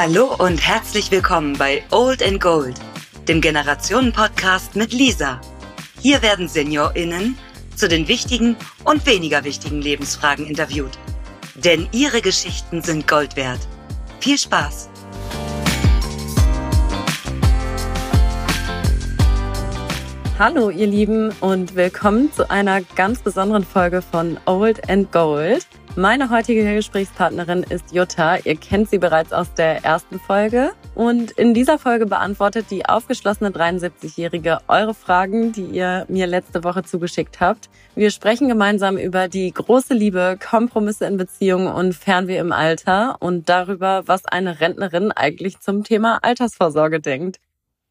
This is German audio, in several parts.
Hallo und herzlich willkommen bei Old and Gold, dem Generationen-Podcast mit Lisa. Hier werden SeniorInnen zu den wichtigen und weniger wichtigen Lebensfragen interviewt. Denn ihre Geschichten sind Gold wert. Viel Spaß! Hallo ihr Lieben und willkommen zu einer ganz besonderen Folge von Old and Gold. Meine heutige Gesprächspartnerin ist Jutta. Ihr kennt sie bereits aus der ersten Folge. Und in dieser Folge beantwortet die aufgeschlossene 73-Jährige eure Fragen, die ihr mir letzte Woche zugeschickt habt. Wir sprechen gemeinsam über die große Liebe, Kompromisse in Beziehungen und Fernweh im Alter und darüber, was eine Rentnerin eigentlich zum Thema Altersvorsorge denkt.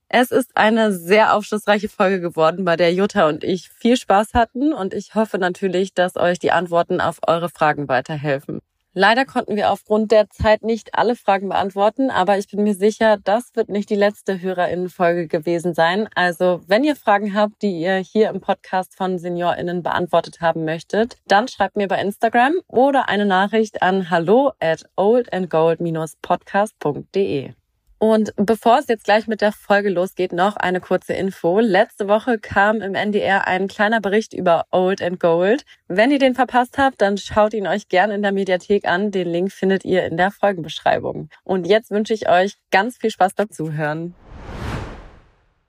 Es ist eine sehr aufschlussreiche Folge geworden, bei der Jutta und ich viel Spaß hatten und ich hoffe natürlich, dass euch die Antworten auf eure Fragen weiterhelfen. Leider konnten wir aufgrund der Zeit nicht alle Fragen beantworten, aber ich bin mir sicher, das wird nicht die letzte Hörerinnenfolge gewesen sein. Also, wenn ihr Fragen habt, die ihr hier im Podcast von SeniorInnen beantwortet haben möchtet, dann schreibt mir bei Instagram oder eine Nachricht an hallo at oldandgold-podcast.de. Und bevor es jetzt gleich mit der Folge losgeht, noch eine kurze Info. Letzte Woche kam im NDR ein kleiner Bericht über Old and Gold. Wenn ihr den verpasst habt, dann schaut ihn euch gerne in der Mediathek an. Den Link findet ihr in der Folgenbeschreibung. Und jetzt wünsche ich euch ganz viel Spaß beim Zuhören.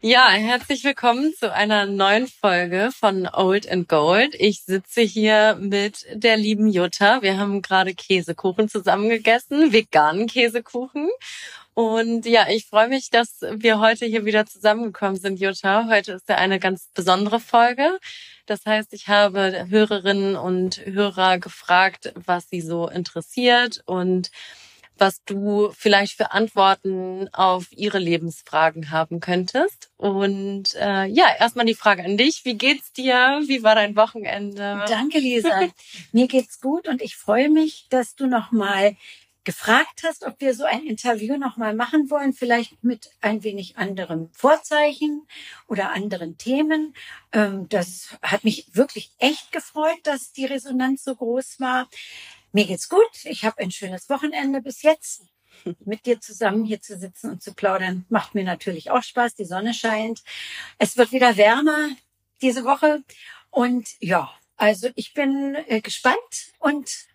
Ja, herzlich willkommen zu einer neuen Folge von Old and Gold. Ich sitze hier mit der lieben Jutta. Wir haben gerade Käsekuchen zusammengegessen, veganen Käsekuchen. Und ja, ich freue mich, dass wir heute hier wieder zusammengekommen sind, Jutta. Heute ist ja eine ganz besondere Folge. Das heißt, ich habe Hörerinnen und Hörer gefragt, was sie so interessiert und was du vielleicht für Antworten auf ihre Lebensfragen haben könntest. Und äh, ja, erstmal die Frage an dich. Wie geht's dir? Wie war dein Wochenende? Danke, Lisa. Mir geht's gut und ich freue mich, dass du nochmal gefragt hast, ob wir so ein Interview nochmal machen wollen, vielleicht mit ein wenig anderem Vorzeichen oder anderen Themen. Ähm, das hat mich wirklich echt gefreut, dass die Resonanz so groß war. Mir geht's gut. Ich habe ein schönes Wochenende bis jetzt. Mit dir zusammen hier zu sitzen und zu plaudern, macht mir natürlich auch Spaß. Die Sonne scheint. Es wird wieder wärmer diese Woche. Und ja, also ich bin äh, gespannt und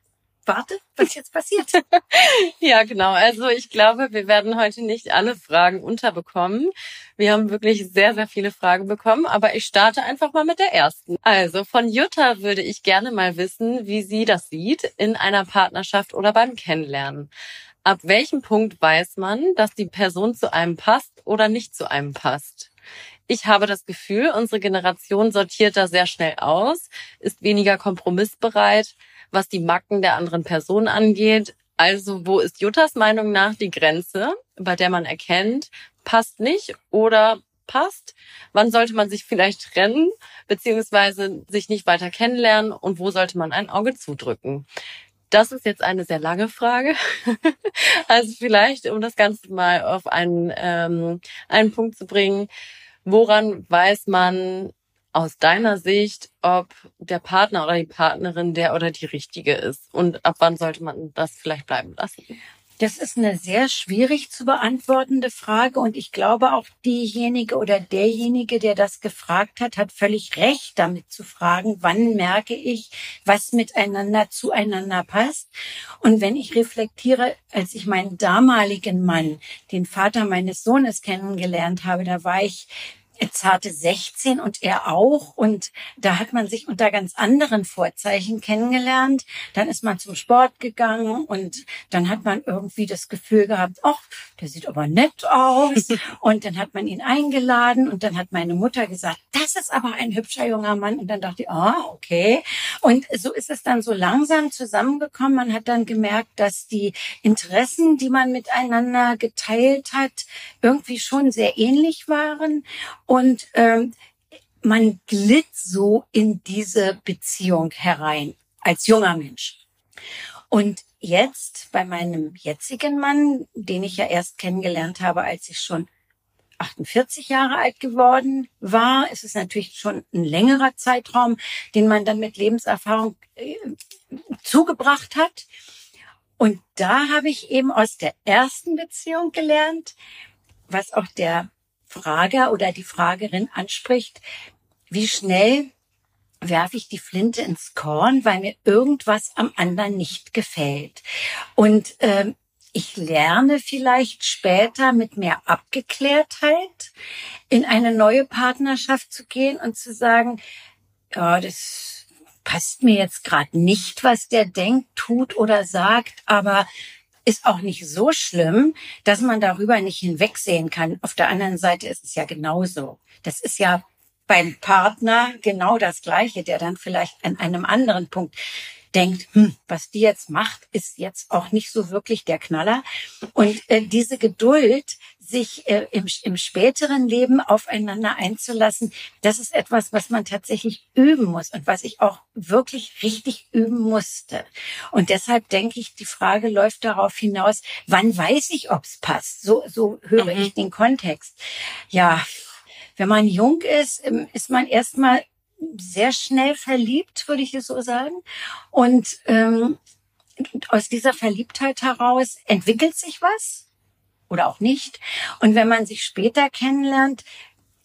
warte, was jetzt passiert. ja, genau. Also ich glaube, wir werden heute nicht alle Fragen unterbekommen. Wir haben wirklich sehr, sehr viele Fragen bekommen, aber ich starte einfach mal mit der ersten. Also von Jutta würde ich gerne mal wissen, wie sie das sieht in einer Partnerschaft oder beim Kennenlernen. Ab welchem Punkt weiß man, dass die Person zu einem passt oder nicht zu einem passt? Ich habe das Gefühl, unsere Generation sortiert da sehr schnell aus, ist weniger kompromissbereit, was die Macken der anderen Person angeht. Also wo ist Juttas Meinung nach die Grenze, bei der man erkennt, passt nicht oder passt? Wann sollte man sich vielleicht trennen, beziehungsweise sich nicht weiter kennenlernen und wo sollte man ein Auge zudrücken? Das ist jetzt eine sehr lange Frage. also vielleicht, um das Ganze mal auf einen, ähm, einen Punkt zu bringen, woran weiß man, aus deiner Sicht, ob der Partner oder die Partnerin der oder die richtige ist und ab wann sollte man das vielleicht bleiben lassen? Das ist eine sehr schwierig zu beantwortende Frage und ich glaube auch diejenige oder derjenige, der das gefragt hat, hat völlig recht damit zu fragen, wann merke ich, was miteinander zueinander passt. Und wenn ich reflektiere, als ich meinen damaligen Mann, den Vater meines Sohnes kennengelernt habe, da war ich zarte 16 und er auch. Und da hat man sich unter ganz anderen Vorzeichen kennengelernt. Dann ist man zum Sport gegangen und dann hat man irgendwie das Gefühl gehabt, ach, der sieht aber nett aus. und dann hat man ihn eingeladen und dann hat meine Mutter gesagt, das ist aber ein hübscher junger Mann. Und dann dachte ich, ah, okay. Und so ist es dann so langsam zusammengekommen. Man hat dann gemerkt, dass die Interessen, die man miteinander geteilt hat, irgendwie schon sehr ähnlich waren. Und ähm, man glitt so in diese Beziehung herein als junger Mensch. Und jetzt bei meinem jetzigen Mann, den ich ja erst kennengelernt habe, als ich schon 48 Jahre alt geworden war, ist es natürlich schon ein längerer Zeitraum, den man dann mit Lebenserfahrung äh, zugebracht hat. Und da habe ich eben aus der ersten Beziehung gelernt, was auch der Frager oder die Fragerin anspricht, wie schnell werfe ich die Flinte ins Korn, weil mir irgendwas am anderen nicht gefällt. Und ähm, ich lerne vielleicht später mit mehr Abgeklärtheit in eine neue Partnerschaft zu gehen und zu sagen, ja, das passt mir jetzt gerade nicht, was der denkt, tut oder sagt, aber ist auch nicht so schlimm, dass man darüber nicht hinwegsehen kann. Auf der anderen Seite ist es ja genauso. Das ist ja beim Partner genau das Gleiche, der dann vielleicht an einem anderen Punkt denkt, hm, was die jetzt macht, ist jetzt auch nicht so wirklich der Knaller. Und äh, diese Geduld, sich äh, im, im späteren Leben aufeinander einzulassen, das ist etwas, was man tatsächlich üben muss und was ich auch wirklich richtig üben musste. Und deshalb denke ich, die Frage läuft darauf hinaus, wann weiß ich, ob's passt? So, so höre mhm. ich den Kontext. Ja, wenn man jung ist, ähm, ist man erstmal sehr schnell verliebt, würde ich es so sagen. Und ähm, aus dieser Verliebtheit heraus entwickelt sich was oder auch nicht. Und wenn man sich später kennenlernt,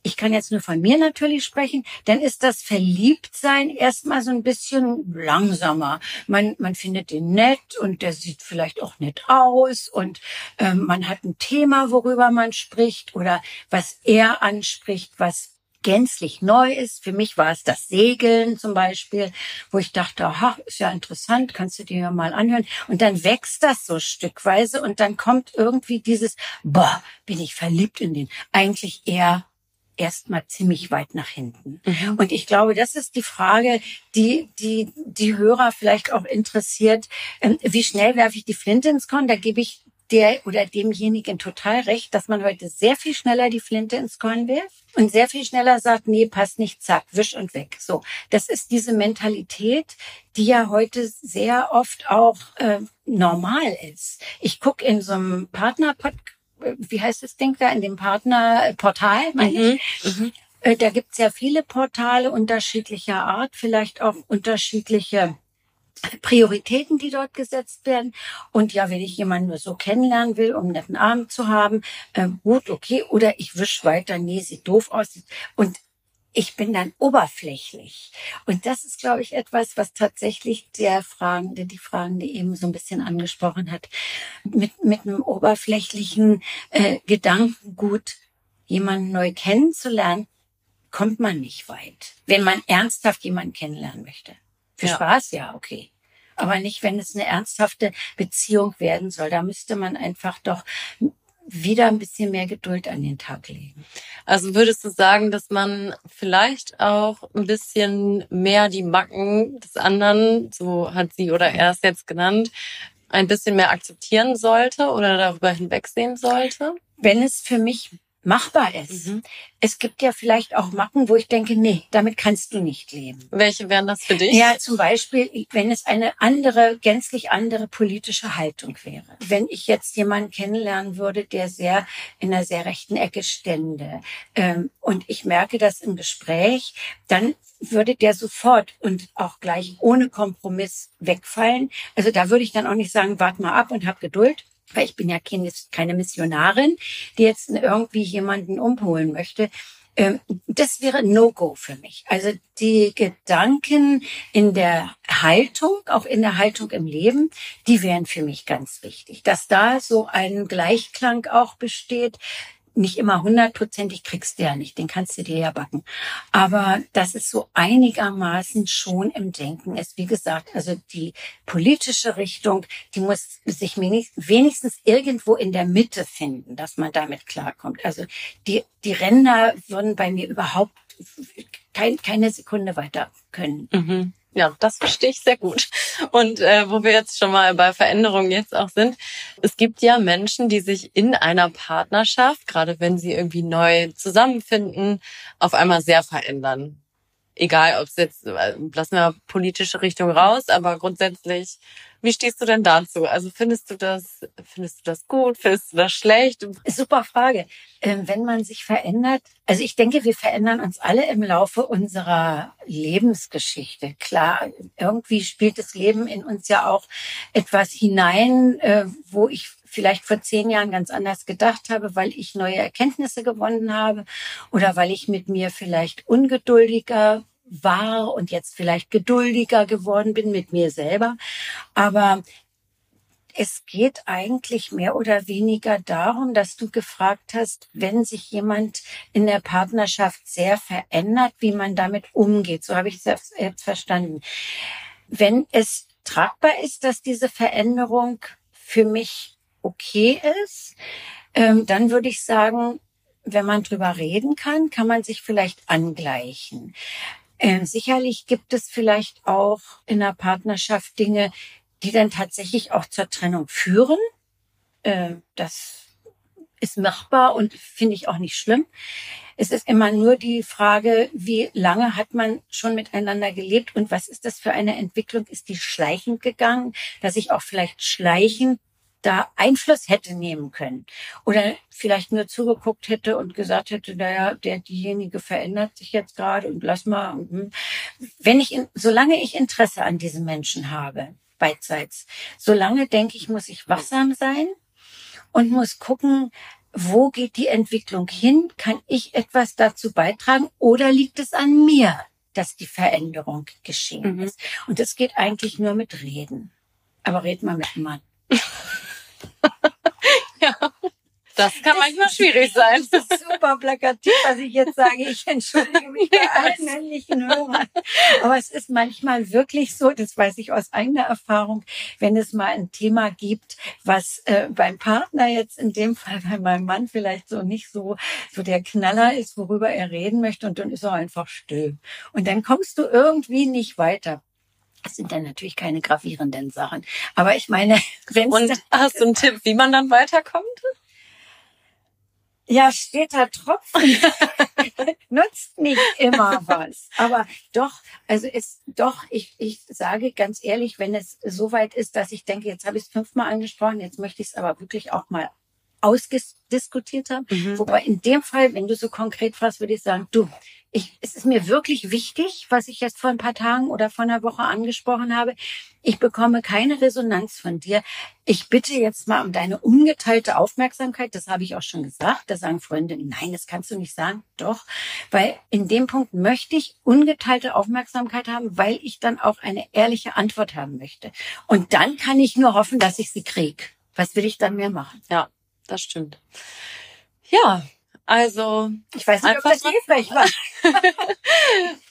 ich kann jetzt nur von mir natürlich sprechen, dann ist das Verliebtsein erstmal so ein bisschen langsamer. Man, man findet den nett und der sieht vielleicht auch nett aus und ähm, man hat ein Thema, worüber man spricht oder was er anspricht, was gänzlich neu ist. Für mich war es das Segeln zum Beispiel, wo ich dachte, aha, ist ja interessant, kannst du dir ja mal anhören. Und dann wächst das so stückweise und dann kommt irgendwie dieses, boah, bin ich verliebt in den. Eigentlich eher erstmal ziemlich weit nach hinten. Mhm. Und ich glaube, das ist die Frage, die, die, die Hörer vielleicht auch interessiert. Ähm, wie schnell werfe ich die Flinte ins Korn? Da gebe ich der oder demjenigen total recht, dass man heute sehr viel schneller die Flinte ins Korn wirft und sehr viel schneller sagt, nee, passt nicht, zack, wisch und weg. So, das ist diese Mentalität, die ja heute sehr oft auch äh, normal ist. Ich guck in so einem Partner wie heißt das Ding da, in dem Partnerportal, meine mhm. ich. Mhm. Äh, da gibt's ja viele Portale unterschiedlicher Art, vielleicht auch unterschiedliche Prioritäten, die dort gesetzt werden. Und ja, wenn ich jemanden nur so kennenlernen will, um einen netten Abend zu haben, äh, gut, okay. Oder ich wisch weiter, nee, sieht doof aus. Und ich bin dann oberflächlich. Und das ist, glaube ich, etwas, was tatsächlich der Fragende, die Fragende eben so ein bisschen angesprochen hat, mit, mit einem oberflächlichen äh, Gedankengut jemanden neu kennenzulernen, kommt man nicht weit, wenn man ernsthaft jemanden kennenlernen möchte. Für ja. Spaß, ja, okay. Aber nicht, wenn es eine ernsthafte Beziehung werden soll. Da müsste man einfach doch wieder ein bisschen mehr Geduld an den Tag legen. Also würdest du sagen, dass man vielleicht auch ein bisschen mehr die Macken des anderen, so hat sie oder er es jetzt genannt, ein bisschen mehr akzeptieren sollte oder darüber hinwegsehen sollte? Wenn es für mich machbar ist. Mhm. Es gibt ja vielleicht auch Macken, wo ich denke, nee, damit kannst du nicht leben. Welche wären das für dich? Ja, zum Beispiel, wenn es eine andere, gänzlich andere politische Haltung wäre. Wenn ich jetzt jemanden kennenlernen würde, der sehr in einer sehr rechten Ecke stände, ähm, und ich merke das im Gespräch, dann würde der sofort und auch gleich ohne Kompromiss wegfallen. Also da würde ich dann auch nicht sagen, wart mal ab und hab Geduld, weil ich bin ja keine Missionarin, die jetzt irgendwie jemanden umholen möchte. Ähm, das wäre No-Go für mich. Also die Gedanken in der Haltung, auch in der Haltung im Leben, die wären für mich ganz wichtig. Dass da so ein Gleichklang auch besteht nicht immer hundertprozentig kriegst du ja nicht, den kannst du dir ja backen. Aber dass es so einigermaßen schon im Denken ist. Wie gesagt, also die politische Richtung, die muss sich wenigstens irgendwo in der Mitte finden, dass man damit klarkommt. Also die, die Ränder würden bei mir überhaupt kein, keine Sekunde weiter können. Mhm. Ja, das verstehe ich sehr gut. Und äh, wo wir jetzt schon mal bei Veränderungen jetzt auch sind, es gibt ja Menschen, die sich in einer Partnerschaft, gerade wenn sie irgendwie neu zusammenfinden, auf einmal sehr verändern. Egal, ob es jetzt, äh, lassen wir politische Richtung raus, aber grundsätzlich, wie stehst du denn dazu? Also findest du das, findest du das gut? Findest du das schlecht? Super Frage. Ähm, wenn man sich verändert, also ich denke, wir verändern uns alle im Laufe unserer Lebensgeschichte. Klar, irgendwie spielt das Leben in uns ja auch etwas hinein, äh, wo ich vielleicht vor zehn Jahren ganz anders gedacht habe, weil ich neue Erkenntnisse gewonnen habe oder weil ich mit mir vielleicht ungeduldiger war und jetzt vielleicht geduldiger geworden bin mit mir selber. Aber es geht eigentlich mehr oder weniger darum, dass du gefragt hast, wenn sich jemand in der Partnerschaft sehr verändert, wie man damit umgeht. So habe ich es jetzt verstanden. Wenn es tragbar ist, dass diese Veränderung für mich okay ist, ähm, dann würde ich sagen, wenn man drüber reden kann, kann man sich vielleicht angleichen. Ähm, sicherlich gibt es vielleicht auch in der Partnerschaft Dinge, die dann tatsächlich auch zur Trennung führen. Äh, das ist machbar und finde ich auch nicht schlimm. Es ist immer nur die Frage, wie lange hat man schon miteinander gelebt und was ist das für eine Entwicklung? Ist die schleichend gegangen, dass ich auch vielleicht schleichend da Einfluss hätte nehmen können oder vielleicht nur zugeguckt hätte und gesagt hätte, naja, der diejenige verändert sich jetzt gerade und lass mal. Hm. Wenn ich, solange ich Interesse an diesem Menschen habe, beidseits, solange denke ich, muss ich wachsam sein und muss gucken, wo geht die Entwicklung hin? Kann ich etwas dazu beitragen oder liegt es an mir, dass die Veränderung geschehen mhm. ist? Und das geht eigentlich nur mit Reden. Aber red mal mit Mann. ja. Das kann das manchmal schwierig sein. Das ist super plakativ, was ich jetzt sage. Ich entschuldige mich bei allen männlichen Hörern. Aber es ist manchmal wirklich so, das weiß ich aus eigener Erfahrung, wenn es mal ein Thema gibt, was äh, beim Partner jetzt in dem Fall bei meinem Mann vielleicht so nicht so, so der Knaller ist, worüber er reden möchte und dann ist er einfach still. Und dann kommst du irgendwie nicht weiter. Das sind dann natürlich keine gravierenden Sachen. Aber ich meine, wenn Und hast du einen Tipp, wie man dann weiterkommt? Ja, steter Tropfen nutzt nicht immer was. Aber doch, also ist doch, ich, ich sage ganz ehrlich, wenn es so weit ist, dass ich denke, jetzt habe ich es fünfmal angesprochen, jetzt möchte ich es aber wirklich auch mal ausdiskutiert haben. Mhm. Wobei in dem Fall, wenn du so konkret fragst, würde ich sagen, du, ich, es ist mir wirklich wichtig, was ich jetzt vor ein paar Tagen oder vor einer Woche angesprochen habe. Ich bekomme keine Resonanz von dir. Ich bitte jetzt mal um deine ungeteilte Aufmerksamkeit. Das habe ich auch schon gesagt. Da sagen Freunde, nein, das kannst du nicht sagen. Doch, weil in dem Punkt möchte ich ungeteilte Aufmerksamkeit haben, weil ich dann auch eine ehrliche Antwort haben möchte. Und dann kann ich nur hoffen, dass ich sie krieg. Was will ich dann mehr machen? Ja, das stimmt. Ja, also, ich weiß nicht, ob das hilfreich war.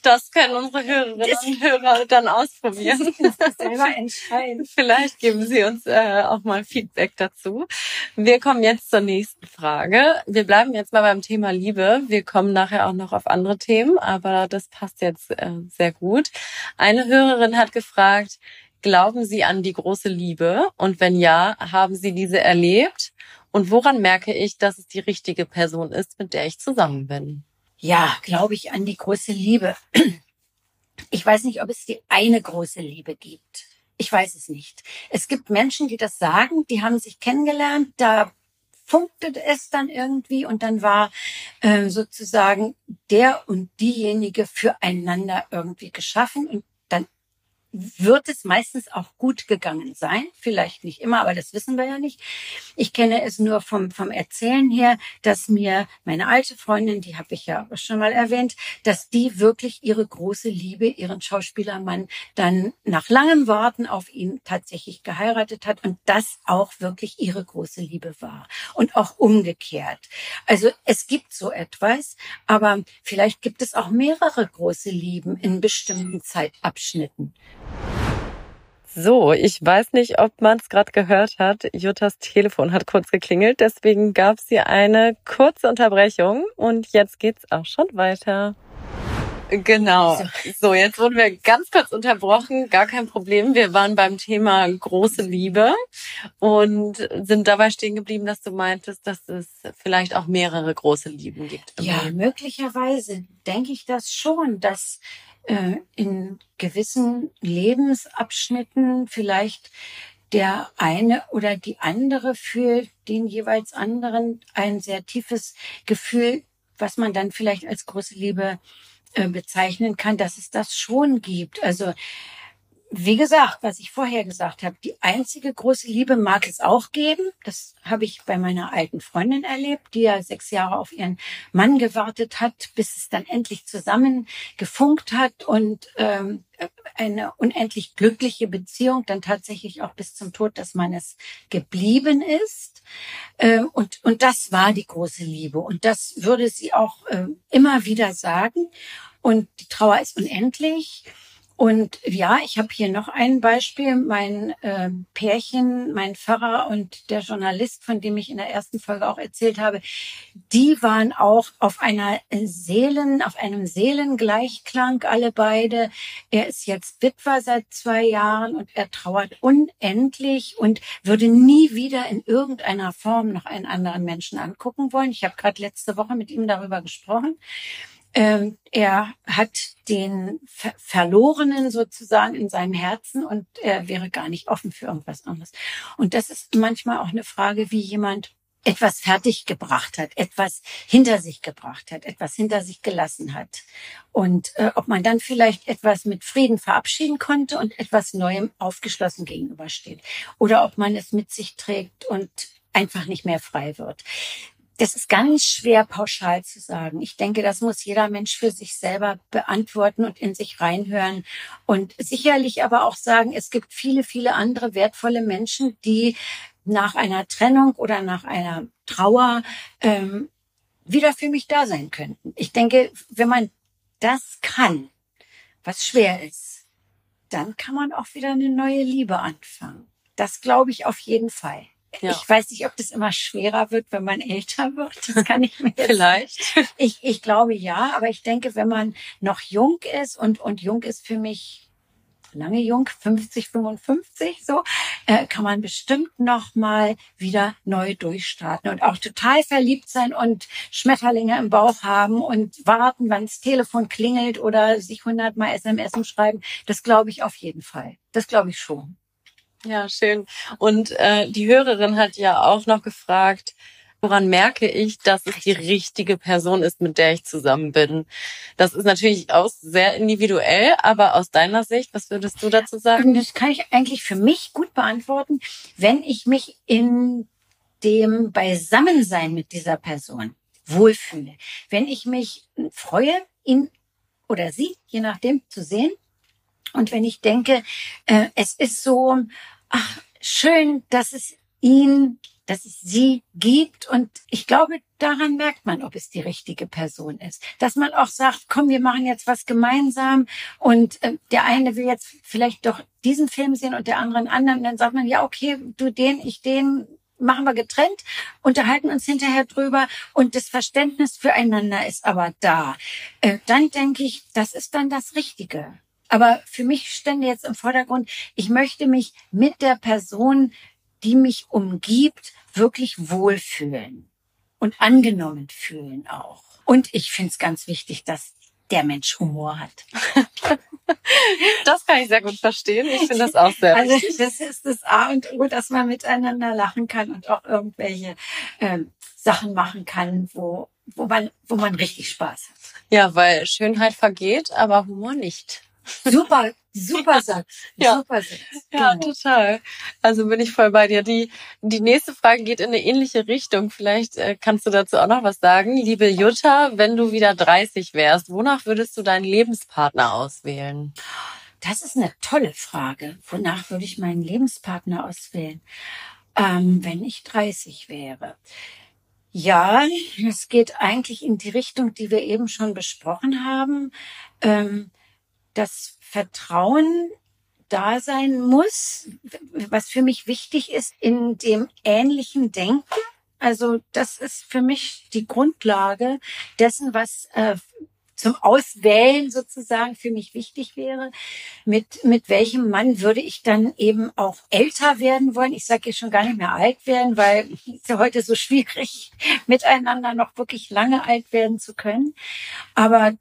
das können unsere Hörerinnen und Hörer dann ausprobieren. selber entscheiden. Vielleicht geben sie uns äh, auch mal Feedback dazu. Wir kommen jetzt zur nächsten Frage. Wir bleiben jetzt mal beim Thema Liebe. Wir kommen nachher auch noch auf andere Themen, aber das passt jetzt äh, sehr gut. Eine Hörerin hat gefragt, glauben Sie an die große Liebe? Und wenn ja, haben Sie diese erlebt? Und woran merke ich, dass es die richtige Person ist, mit der ich zusammen bin? Ja, glaube ich an die große Liebe. Ich weiß nicht, ob es die eine große Liebe gibt. Ich weiß es nicht. Es gibt Menschen, die das sagen, die haben sich kennengelernt, da funkte es dann irgendwie und dann war äh, sozusagen der und diejenige füreinander irgendwie geschaffen und wird es meistens auch gut gegangen sein. Vielleicht nicht immer, aber das wissen wir ja nicht. Ich kenne es nur vom, vom Erzählen her, dass mir meine alte Freundin, die habe ich ja schon mal erwähnt, dass die wirklich ihre große Liebe, ihren Schauspielermann, dann nach langem Warten auf ihn tatsächlich geheiratet hat und das auch wirklich ihre große Liebe war. Und auch umgekehrt. Also es gibt so etwas, aber vielleicht gibt es auch mehrere große Lieben in bestimmten Zeitabschnitten. So, ich weiß nicht, ob man es gerade gehört hat. Juttas Telefon hat kurz geklingelt, deswegen gab es hier eine kurze Unterbrechung und jetzt geht's auch schon weiter. Genau. So, jetzt wurden wir ganz kurz unterbrochen, gar kein Problem. Wir waren beim Thema große Liebe und sind dabei stehen geblieben, dass du meintest, dass es vielleicht auch mehrere große Lieben gibt. Ja, möglicherweise denke ich das schon, dass äh, in gewissen Lebensabschnitten vielleicht der eine oder die andere für den jeweils anderen ein sehr tiefes Gefühl, was man dann vielleicht als große Liebe äh, bezeichnen kann, dass es das schon gibt. Also wie gesagt, was ich vorher gesagt habe, die einzige große Liebe mag es auch geben. Das habe ich bei meiner alten Freundin erlebt, die ja sechs Jahre auf ihren Mann gewartet hat, bis es dann endlich zusammen gefunkt hat und ähm, eine unendlich glückliche Beziehung dann tatsächlich auch bis zum Tod des Mannes geblieben ist. Äh, und, und das war die große Liebe. Und das würde sie auch äh, immer wieder sagen. Und die Trauer ist unendlich. Und ja, ich habe hier noch ein Beispiel. Mein äh, Pärchen, mein Pfarrer und der Journalist, von dem ich in der ersten Folge auch erzählt habe, die waren auch auf einer Seelen, auf einem Seelengleichklang, alle beide. Er ist jetzt Witwer seit zwei Jahren und er trauert unendlich und würde nie wieder in irgendeiner Form noch einen anderen Menschen angucken wollen. Ich habe gerade letzte Woche mit ihm darüber gesprochen. Ähm, er hat den Ver Verlorenen sozusagen in seinem Herzen und er wäre gar nicht offen für irgendwas anderes. Und das ist manchmal auch eine Frage, wie jemand etwas fertiggebracht hat, etwas hinter sich gebracht hat, etwas hinter sich gelassen hat. Und äh, ob man dann vielleicht etwas mit Frieden verabschieden konnte und etwas Neuem aufgeschlossen gegenübersteht. Oder ob man es mit sich trägt und einfach nicht mehr frei wird. Das ist ganz schwer pauschal zu sagen. Ich denke, das muss jeder Mensch für sich selber beantworten und in sich reinhören. Und sicherlich aber auch sagen, es gibt viele, viele andere wertvolle Menschen, die nach einer Trennung oder nach einer Trauer ähm, wieder für mich da sein könnten. Ich denke, wenn man das kann, was schwer ist, dann kann man auch wieder eine neue Liebe anfangen. Das glaube ich auf jeden Fall. Ja. Ich weiß nicht, ob das immer schwerer wird, wenn man älter wird. Das kann ich mir jetzt vielleicht. Ich, ich glaube ja, aber ich denke, wenn man noch jung ist und und jung ist für mich lange jung, 50, 55 so, äh, kann man bestimmt noch mal wieder neu durchstarten und auch total verliebt sein und Schmetterlinge im Bauch haben und warten, wann das Telefon klingelt oder sich hundertmal SMS schreiben. Das glaube ich auf jeden Fall. Das glaube ich schon. Ja, schön. Und äh, die Hörerin hat ja auch noch gefragt, woran merke ich, dass es die richtige Person ist, mit der ich zusammen bin? Das ist natürlich auch sehr individuell, aber aus deiner Sicht, was würdest du dazu sagen? Das kann ich eigentlich für mich gut beantworten, wenn ich mich in dem Beisammensein mit dieser Person wohlfühle. Wenn ich mich freue, ihn oder sie, je nachdem, zu sehen und wenn ich denke, äh, es ist so, ach, schön, dass es ihn, dass es sie gibt. Und ich glaube, daran merkt man, ob es die richtige Person ist. Dass man auch sagt, komm, wir machen jetzt was gemeinsam. Und äh, der eine will jetzt vielleicht doch diesen Film sehen und der andere einen anderen. Und dann sagt man, ja, okay, du den, ich den, machen wir getrennt, unterhalten uns hinterher drüber und das Verständnis füreinander ist aber da. Äh, dann denke ich, das ist dann das Richtige. Aber für mich stände jetzt im Vordergrund, ich möchte mich mit der Person, die mich umgibt, wirklich wohlfühlen und angenommen fühlen auch. Und ich finde es ganz wichtig, dass der Mensch Humor hat. Das kann ich sehr gut verstehen. Ich finde das auch sehr also, wichtig. Das ist das A und O, dass man miteinander lachen kann und auch irgendwelche äh, Sachen machen kann, wo, wo, man, wo man richtig Spaß hat. Ja, weil Schönheit vergeht, aber Humor nicht. Super, super Satz. Ja. Super Satz. Ja, genau. total. Also bin ich voll bei dir. Die, die nächste Frage geht in eine ähnliche Richtung. Vielleicht äh, kannst du dazu auch noch was sagen. Liebe Jutta, wenn du wieder 30 wärst, wonach würdest du deinen Lebenspartner auswählen? Das ist eine tolle Frage. Wonach würde ich meinen Lebenspartner auswählen, ähm, wenn ich 30 wäre? Ja, es geht eigentlich in die Richtung, die wir eben schon besprochen haben. Ähm, das Vertrauen da sein muss, was für mich wichtig ist in dem ähnlichen Denken. Also das ist für mich die Grundlage dessen, was äh, zum Auswählen sozusagen für mich wichtig wäre. Mit, mit welchem Mann würde ich dann eben auch älter werden wollen? Ich sage jetzt schon gar nicht mehr alt werden, weil es ist ja heute so schwierig, miteinander noch wirklich lange alt werden zu können. Aber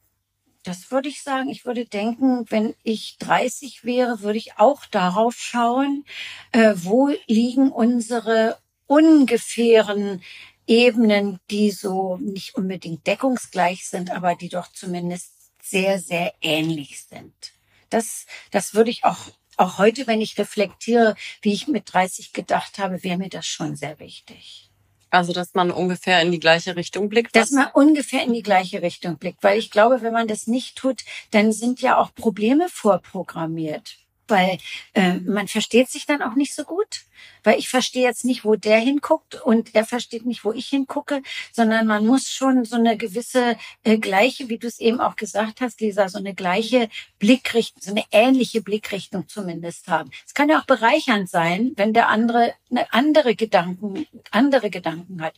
das würde ich sagen. Ich würde denken, wenn ich 30 wäre, würde ich auch darauf schauen, äh, wo liegen unsere ungefähren Ebenen, die so nicht unbedingt deckungsgleich sind, aber die doch zumindest sehr, sehr ähnlich sind. Das, das würde ich auch, auch heute, wenn ich reflektiere, wie ich mit 30 gedacht habe, wäre mir das schon sehr wichtig. Also, dass man ungefähr in die gleiche Richtung blickt. Dass man ungefähr in die gleiche Richtung blickt. Weil ich glaube, wenn man das nicht tut, dann sind ja auch Probleme vorprogrammiert weil äh, man versteht sich dann auch nicht so gut, weil ich verstehe jetzt nicht, wo der hinguckt und er versteht nicht, wo ich hingucke, sondern man muss schon so eine gewisse äh, gleiche, wie du es eben auch gesagt hast, Lisa, so eine gleiche Blickrichtung, so eine ähnliche Blickrichtung zumindest haben. Es kann ja auch bereichernd sein, wenn der andere eine andere Gedanken, andere Gedanken hat.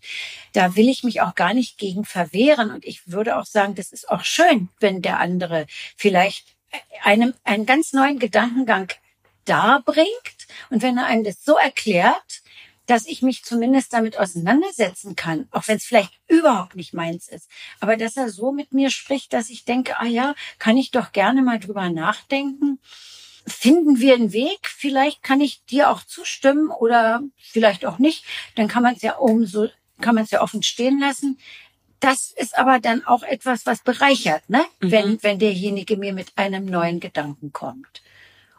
Da will ich mich auch gar nicht gegen verwehren und ich würde auch sagen, das ist auch schön, wenn der andere vielleicht einem einen ganz neuen Gedankengang darbringt und wenn er einem das so erklärt, dass ich mich zumindest damit auseinandersetzen kann, auch wenn es vielleicht überhaupt nicht meins ist, aber dass er so mit mir spricht, dass ich denke, ah ja, kann ich doch gerne mal drüber nachdenken. Finden wir einen Weg? Vielleicht kann ich dir auch zustimmen oder vielleicht auch nicht. Dann kann man es ja umso, kann man es ja offen stehen lassen das ist aber dann auch etwas, was bereichert, ne? Mhm. Wenn, wenn derjenige mir mit einem neuen Gedanken kommt.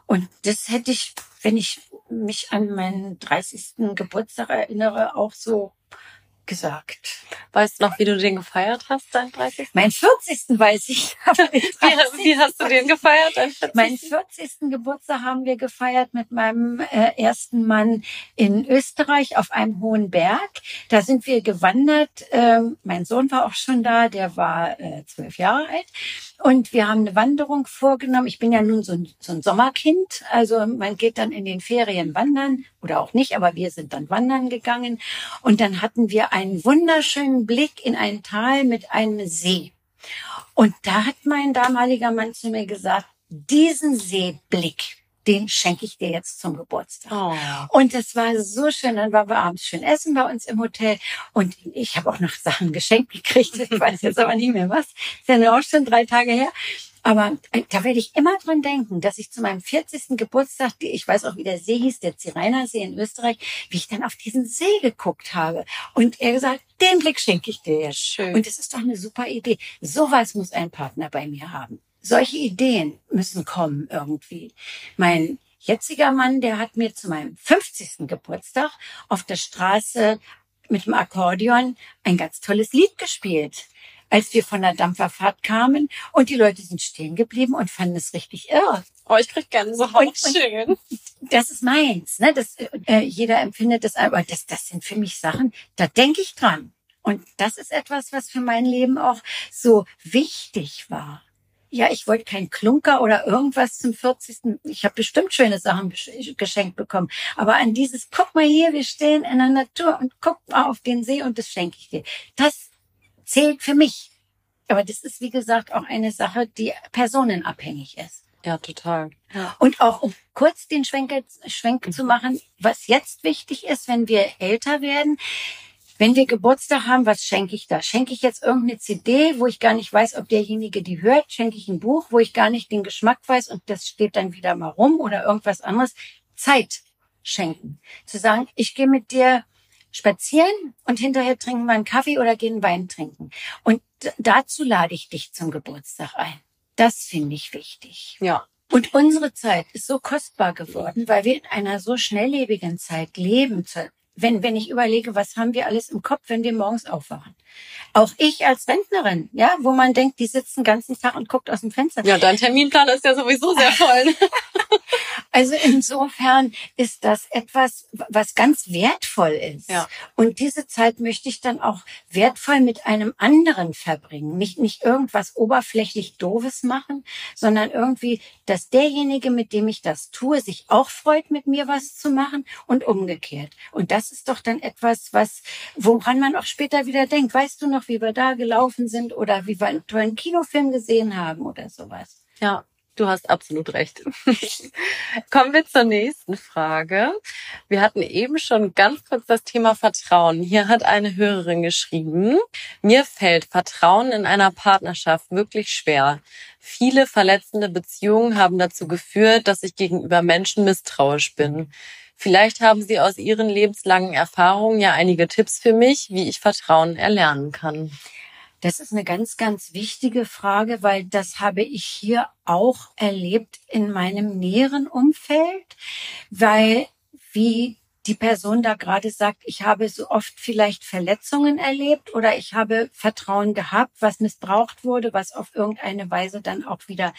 Und das hätte ich, wenn ich mich an meinen 30. Geburtstag erinnere, auch so gesagt. Weißt du noch, wie du den gefeiert hast, dein 30. Mein 40. weiß ich. wie, wie, hast du den gefeiert? Dein 40. Mein 40. Geburtstag haben wir gefeiert mit meinem äh, ersten Mann in Österreich auf einem hohen Berg. Da sind wir gewandert. Ähm, mein Sohn war auch schon da, der war äh, zwölf Jahre alt. Und wir haben eine Wanderung vorgenommen. Ich bin ja nun so ein, so ein Sommerkind. Also man geht dann in den Ferien wandern oder auch nicht, aber wir sind dann wandern gegangen. Und dann hatten wir einen wunderschönen Blick in ein Tal mit einem See. Und da hat mein damaliger Mann zu mir gesagt, diesen Seeblick, den schenke ich dir jetzt zum Geburtstag. Oh. Und das war so schön. Dann waren wir abends schön essen bei uns im Hotel. Und ich habe auch noch Sachen geschenkt gekriegt. Ich weiß jetzt aber nicht mehr was. ist ja auch schon drei Tage her. Aber äh, da werde ich immer dran denken, dass ich zu meinem 40. Geburtstag, ich weiß auch, wie der See hieß, der Zireiner See in Österreich, wie ich dann auf diesen See geguckt habe. Und er gesagt, den Blick schenke ich dir jetzt. Schön. Und das ist doch eine super Idee. Sowas muss ein Partner bei mir haben solche Ideen müssen kommen irgendwie. Mein jetziger Mann, der hat mir zu meinem 50. Geburtstag auf der Straße mit dem Akkordeon ein ganz tolles Lied gespielt. Als wir von der Dampferfahrt kamen und die Leute sind stehen geblieben und fanden es richtig irre. Oh, ich krieg gerne so und, schön. Das ist meins, ne? Das, äh, jeder empfindet das, aber das, das sind für mich Sachen, da denke ich dran. Und das ist etwas, was für mein Leben auch so wichtig war. Ja, ich wollte kein Klunker oder irgendwas zum 40. Ich habe bestimmt schöne Sachen geschenkt bekommen. Aber an dieses, guck mal hier, wir stehen in der Natur und guck mal auf den See und das schenke ich dir. Das zählt für mich. Aber das ist, wie gesagt, auch eine Sache, die personenabhängig ist. Ja, total. Und auch um kurz den Schwenk, Schwenk mhm. zu machen, was jetzt wichtig ist, wenn wir älter werden, wenn wir Geburtstag haben, was schenke ich da? Schenke ich jetzt irgendeine CD, wo ich gar nicht weiß, ob derjenige die hört? Schenke ich ein Buch, wo ich gar nicht den Geschmack weiß und das steht dann wieder mal rum oder irgendwas anderes? Zeit schenken. Zu sagen, ich gehe mit dir spazieren und hinterher trinken wir einen Kaffee oder gehen Wein trinken. Und dazu lade ich dich zum Geburtstag ein. Das finde ich wichtig. Ja. Und unsere Zeit ist so kostbar geworden, weil wir in einer so schnelllebigen Zeit leben wenn, wenn ich überlege, was haben wir alles im Kopf, wenn wir morgens aufwachen. Auch ich als Rentnerin, ja, wo man denkt, die sitzt den ganzen Tag und guckt aus dem Fenster. Ja, dein Terminplan ist ja sowieso sehr voll. also insofern ist das etwas, was ganz wertvoll ist. Ja. Und diese Zeit möchte ich dann auch wertvoll mit einem anderen verbringen. Nicht, nicht irgendwas oberflächlich Doofes machen, sondern irgendwie, dass derjenige, mit dem ich das tue, sich auch freut, mit mir was zu machen und umgekehrt. Und das ist doch dann etwas, was, woran man auch später wieder denkt weißt du noch, wie wir da gelaufen sind oder wie wir einen tollen Kinofilm gesehen haben oder sowas. Ja, Du hast absolut recht. Kommen wir zur nächsten Frage. Wir hatten eben schon ganz kurz das Thema Vertrauen. Hier hat eine Hörerin geschrieben, mir fällt Vertrauen in einer Partnerschaft wirklich schwer. Viele verletzende Beziehungen haben dazu geführt, dass ich gegenüber Menschen misstrauisch bin. Vielleicht haben Sie aus Ihren lebenslangen Erfahrungen ja einige Tipps für mich, wie ich Vertrauen erlernen kann. Das ist eine ganz, ganz wichtige Frage, weil das habe ich hier auch erlebt in meinem näheren Umfeld, weil wie die Person da gerade sagt, ich habe so oft vielleicht Verletzungen erlebt oder ich habe Vertrauen gehabt, was missbraucht wurde, was auf irgendeine Weise dann auch wieder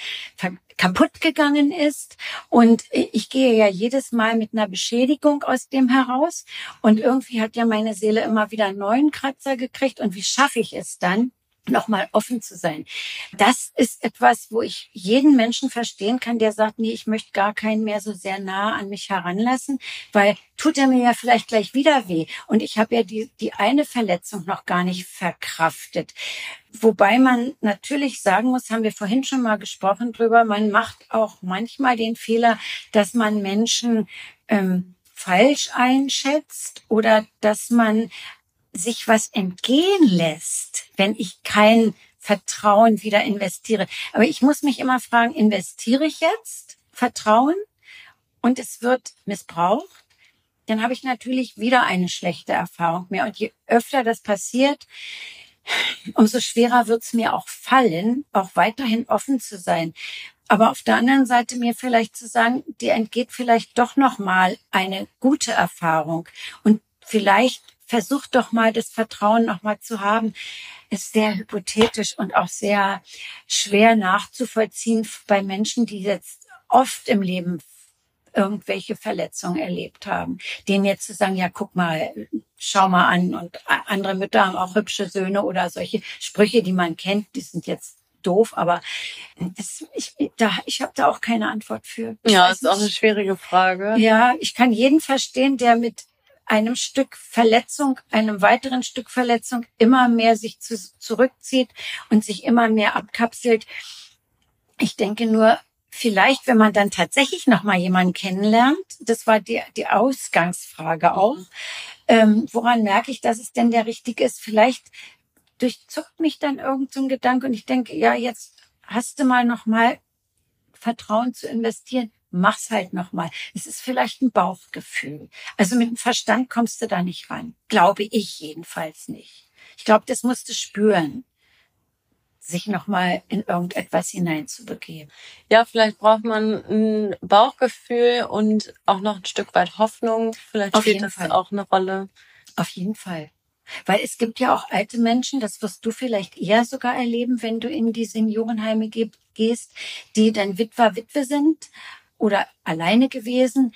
kaputt gegangen ist. Und ich gehe ja jedes Mal mit einer Beschädigung aus dem heraus. Und irgendwie hat ja meine Seele immer wieder einen neuen Kratzer gekriegt. Und wie schaffe ich es dann? Nochmal offen zu sein. Das ist etwas, wo ich jeden Menschen verstehen kann, der sagt, nee, ich möchte gar keinen mehr so sehr nah an mich heranlassen, weil tut er mir ja vielleicht gleich wieder weh. Und ich habe ja die, die eine Verletzung noch gar nicht verkraftet. Wobei man natürlich sagen muss, haben wir vorhin schon mal gesprochen drüber, man macht auch manchmal den Fehler, dass man Menschen ähm, falsch einschätzt oder dass man sich was entgehen lässt, wenn ich kein Vertrauen wieder investiere. Aber ich muss mich immer fragen, investiere ich jetzt Vertrauen und es wird missbraucht? Dann habe ich natürlich wieder eine schlechte Erfahrung mehr. Und je öfter das passiert, umso schwerer wird es mir auch fallen, auch weiterhin offen zu sein. Aber auf der anderen Seite mir vielleicht zu sagen, dir entgeht vielleicht doch noch mal eine gute Erfahrung und vielleicht versuch doch mal das Vertrauen noch mal zu haben, ist sehr hypothetisch und auch sehr schwer nachzuvollziehen bei Menschen, die jetzt oft im Leben irgendwelche Verletzungen erlebt haben. Denen jetzt zu sagen, ja, guck mal, schau mal an. Und andere Mütter haben auch hübsche Söhne oder solche Sprüche, die man kennt, die sind jetzt doof, aber es, ich, da, ich habe da auch keine Antwort für. Ich ja, ist auch eine schwierige Frage. Ja, ich kann jeden verstehen, der mit einem Stück Verletzung, einem weiteren Stück Verletzung immer mehr sich zu, zurückzieht und sich immer mehr abkapselt. Ich denke nur, vielleicht, wenn man dann tatsächlich noch mal jemanden kennenlernt, das war die, die Ausgangsfrage auch, ähm, woran merke ich, dass es denn der richtige ist? Vielleicht durchzuckt mich dann irgend so ein Gedanke und ich denke, ja, jetzt hast du mal noch mal Vertrauen zu investieren mach's halt nochmal. Es ist vielleicht ein Bauchgefühl. Also mit dem Verstand kommst du da nicht ran. Glaube ich jedenfalls nicht. Ich glaube, das musst du spüren sich nochmal in irgendetwas hineinzubegeben. Ja, vielleicht braucht man ein Bauchgefühl und auch noch ein Stück weit Hoffnung. Vielleicht Auf spielt das Fall. auch eine Rolle. Auf jeden Fall. Weil es gibt ja auch alte Menschen, das wirst du vielleicht eher sogar erleben, wenn du in die Seniorenheime gehst, die dann Witwer, Witwe sind oder alleine gewesen,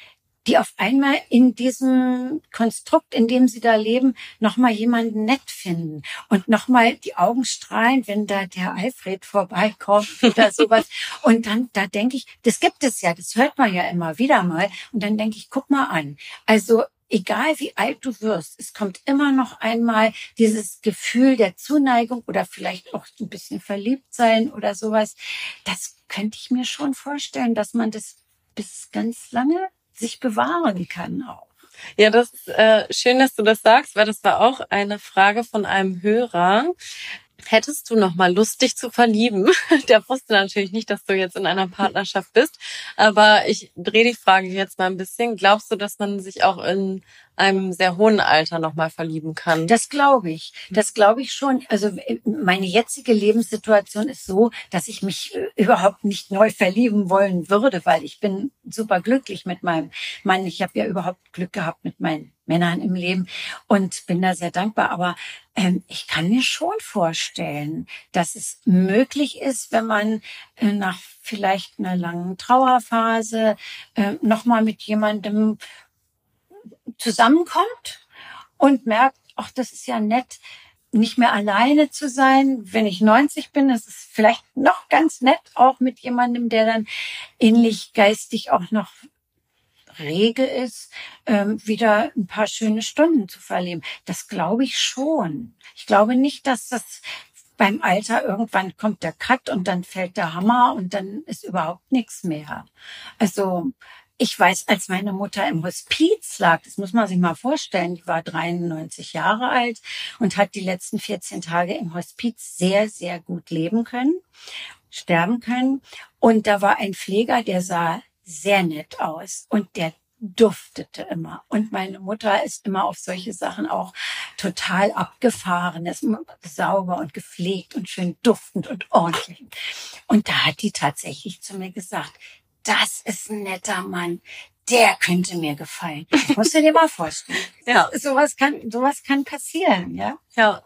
die auf einmal in diesem Konstrukt, in dem sie da leben, nochmal jemanden nett finden und nochmal die Augen strahlen, wenn da der Alfred vorbeikommt oder sowas. Und dann, da denke ich, das gibt es ja, das hört man ja immer wieder mal. Und dann denke ich, guck mal an. Also egal wie alt du wirst, es kommt immer noch einmal dieses Gefühl der Zuneigung oder vielleicht auch ein bisschen verliebt sein oder sowas. Das könnte ich mir schon vorstellen, dass man das bis ganz lange sich bewahren kann auch. Ja, das ist äh, schön, dass du das sagst, weil das war auch eine Frage von einem Hörer. Hättest du noch mal Lust, dich zu verlieben? Der wusste natürlich nicht, dass du jetzt in einer Partnerschaft bist. Aber ich drehe die Frage jetzt mal ein bisschen. Glaubst du, dass man sich auch in einem sehr hohen Alter nochmal verlieben kann. Das glaube ich. Das glaube ich schon. Also äh, meine jetzige Lebenssituation ist so, dass ich mich äh, überhaupt nicht neu verlieben wollen würde, weil ich bin super glücklich mit meinem Mann. Ich habe ja überhaupt Glück gehabt mit meinen Männern im Leben und bin da sehr dankbar. Aber ähm, ich kann mir schon vorstellen, dass es möglich ist, wenn man äh, nach vielleicht einer langen Trauerphase äh, nochmal mit jemandem zusammenkommt und merkt, ach, das ist ja nett, nicht mehr alleine zu sein. Wenn ich 90 bin, ist vielleicht noch ganz nett, auch mit jemandem, der dann ähnlich geistig auch noch rege ist, ähm, wieder ein paar schöne Stunden zu verleben. Das glaube ich schon. Ich glaube nicht, dass das beim Alter irgendwann kommt der Cut und dann fällt der Hammer und dann ist überhaupt nichts mehr. Also ich weiß, als meine Mutter im Hospiz lag, das muss man sich mal vorstellen, die war 93 Jahre alt und hat die letzten 14 Tage im Hospiz sehr, sehr gut leben können, sterben können. Und da war ein Pfleger, der sah sehr nett aus und der duftete immer. Und meine Mutter ist immer auf solche Sachen auch total abgefahren. ist sauber und gepflegt und schön duftend und ordentlich. Und da hat die tatsächlich zu mir gesagt, das ist ein netter Mann. Der könnte mir gefallen. Das musst du dir mal vorstellen. ja. Sowas kann, sowas kann passieren, ja? Ja.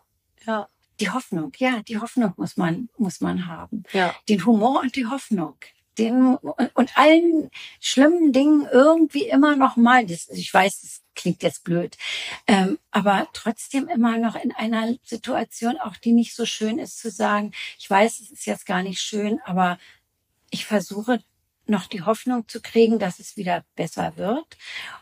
Ja. Die Hoffnung, ja, die Hoffnung muss man, muss man haben. Ja. Den Humor und die Hoffnung. Den, und allen schlimmen Dingen irgendwie immer noch mal, das, ich weiß, das klingt jetzt blöd, ähm, aber trotzdem immer noch in einer Situation, auch die nicht so schön ist, zu sagen, ich weiß, es ist jetzt gar nicht schön, aber ich versuche noch die Hoffnung zu kriegen, dass es wieder besser wird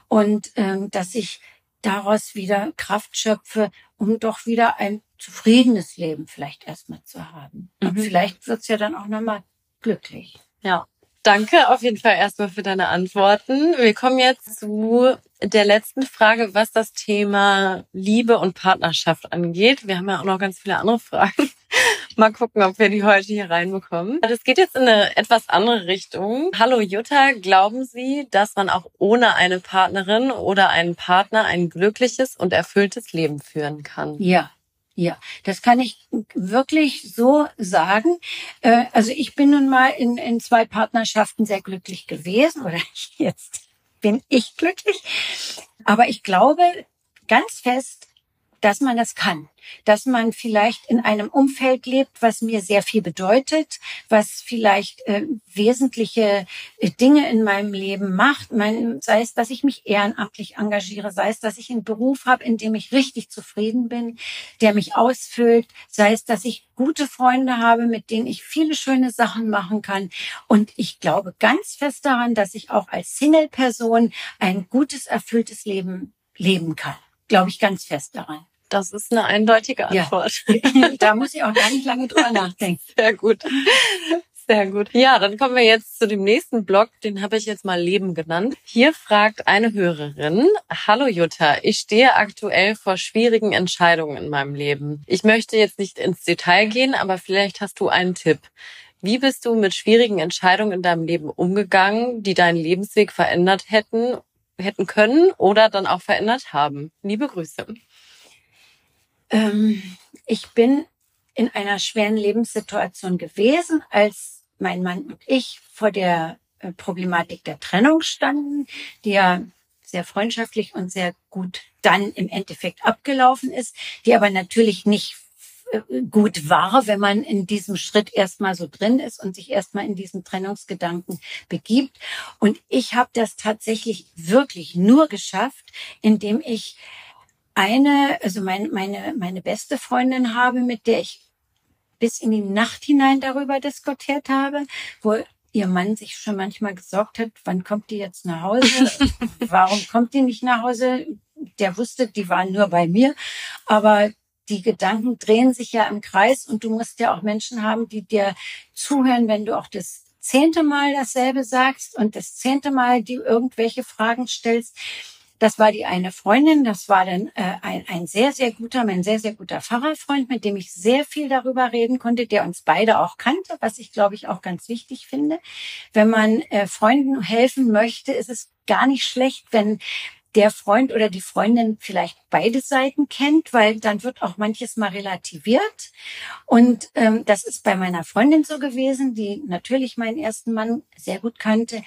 und ähm, dass ich daraus wieder Kraft schöpfe, um doch wieder ein zufriedenes Leben vielleicht erstmal zu haben. Mhm. Und vielleicht wird's ja dann auch nochmal glücklich. Ja. Danke auf jeden Fall erstmal für deine Antworten. Wir kommen jetzt zu der letzten Frage, was das Thema Liebe und Partnerschaft angeht. Wir haben ja auch noch ganz viele andere Fragen. Mal gucken, ob wir die heute hier reinbekommen. Das geht jetzt in eine etwas andere Richtung. Hallo Jutta, glauben Sie, dass man auch ohne eine Partnerin oder einen Partner ein glückliches und erfülltes Leben führen kann? Ja, ja, das kann ich wirklich so sagen. Äh, also ich bin nun mal in, in zwei Partnerschaften sehr glücklich gewesen oder jetzt bin ich glücklich. Aber ich glaube ganz fest, dass man das kann dass man vielleicht in einem Umfeld lebt, was mir sehr viel bedeutet, was vielleicht äh, wesentliche äh, Dinge in meinem Leben macht, mein, sei es, dass ich mich ehrenamtlich engagiere, sei es, dass ich einen Beruf habe, in dem ich richtig zufrieden bin, der mich ausfüllt, sei es, dass ich gute Freunde habe, mit denen ich viele schöne Sachen machen kann. Und ich glaube ganz fest daran, dass ich auch als Single-Person ein gutes, erfülltes Leben leben kann. Glaube ich ganz fest daran. Das ist eine eindeutige Antwort. Ja. da muss ich auch gar nicht lange drüber nachdenken. Sehr gut. Sehr gut. Ja, dann kommen wir jetzt zu dem nächsten Blog. Den habe ich jetzt mal Leben genannt. Hier fragt eine Hörerin, Hallo Jutta, ich stehe aktuell vor schwierigen Entscheidungen in meinem Leben. Ich möchte jetzt nicht ins Detail gehen, aber vielleicht hast du einen Tipp. Wie bist du mit schwierigen Entscheidungen in deinem Leben umgegangen, die deinen Lebensweg verändert hätten, hätten können oder dann auch verändert haben? Liebe Grüße. Ähm, ich bin in einer schweren Lebenssituation gewesen, als mein Mann und ich vor der äh, Problematik der Trennung standen, die ja sehr freundschaftlich und sehr gut dann im Endeffekt abgelaufen ist, die aber natürlich nicht gut war, wenn man in diesem Schritt erstmal so drin ist und sich erstmal in diesen Trennungsgedanken begibt. Und ich habe das tatsächlich wirklich nur geschafft, indem ich eine, also mein, meine, meine beste Freundin habe, mit der ich bis in die Nacht hinein darüber diskutiert habe, wo ihr Mann sich schon manchmal gesorgt hat, wann kommt die jetzt nach Hause? Warum kommt die nicht nach Hause? Der wusste, die waren nur bei mir, aber die Gedanken drehen sich ja im Kreis und du musst ja auch Menschen haben, die dir zuhören, wenn du auch das zehnte Mal dasselbe sagst und das zehnte Mal die irgendwelche Fragen stellst. Das war die eine Freundin, das war dann äh, ein, ein sehr, sehr guter, mein sehr, sehr guter Pfarrerfreund, mit dem ich sehr viel darüber reden konnte, der uns beide auch kannte, was ich, glaube ich, auch ganz wichtig finde. Wenn man äh, Freunden helfen möchte, ist es gar nicht schlecht, wenn der Freund oder die Freundin vielleicht beide Seiten kennt, weil dann wird auch manches mal relativiert. Und ähm, das ist bei meiner Freundin so gewesen, die natürlich meinen ersten Mann sehr gut kannte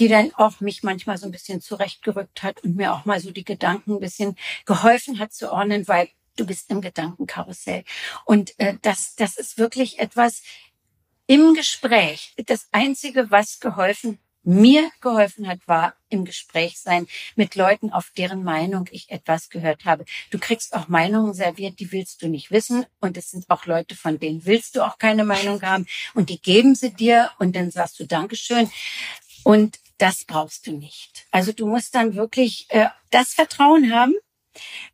die dann auch mich manchmal so ein bisschen zurechtgerückt hat und mir auch mal so die Gedanken ein bisschen geholfen hat zu ordnen, weil du bist im Gedankenkarussell. Und äh, das, das ist wirklich etwas im Gespräch. Das Einzige, was geholfen mir geholfen hat, war im Gespräch sein mit Leuten, auf deren Meinung ich etwas gehört habe. Du kriegst auch Meinungen serviert, die willst du nicht wissen. Und es sind auch Leute, von denen willst du auch keine Meinung haben. Und die geben sie dir und dann sagst du Dankeschön. Und das brauchst du nicht. Also du musst dann wirklich äh, das Vertrauen haben,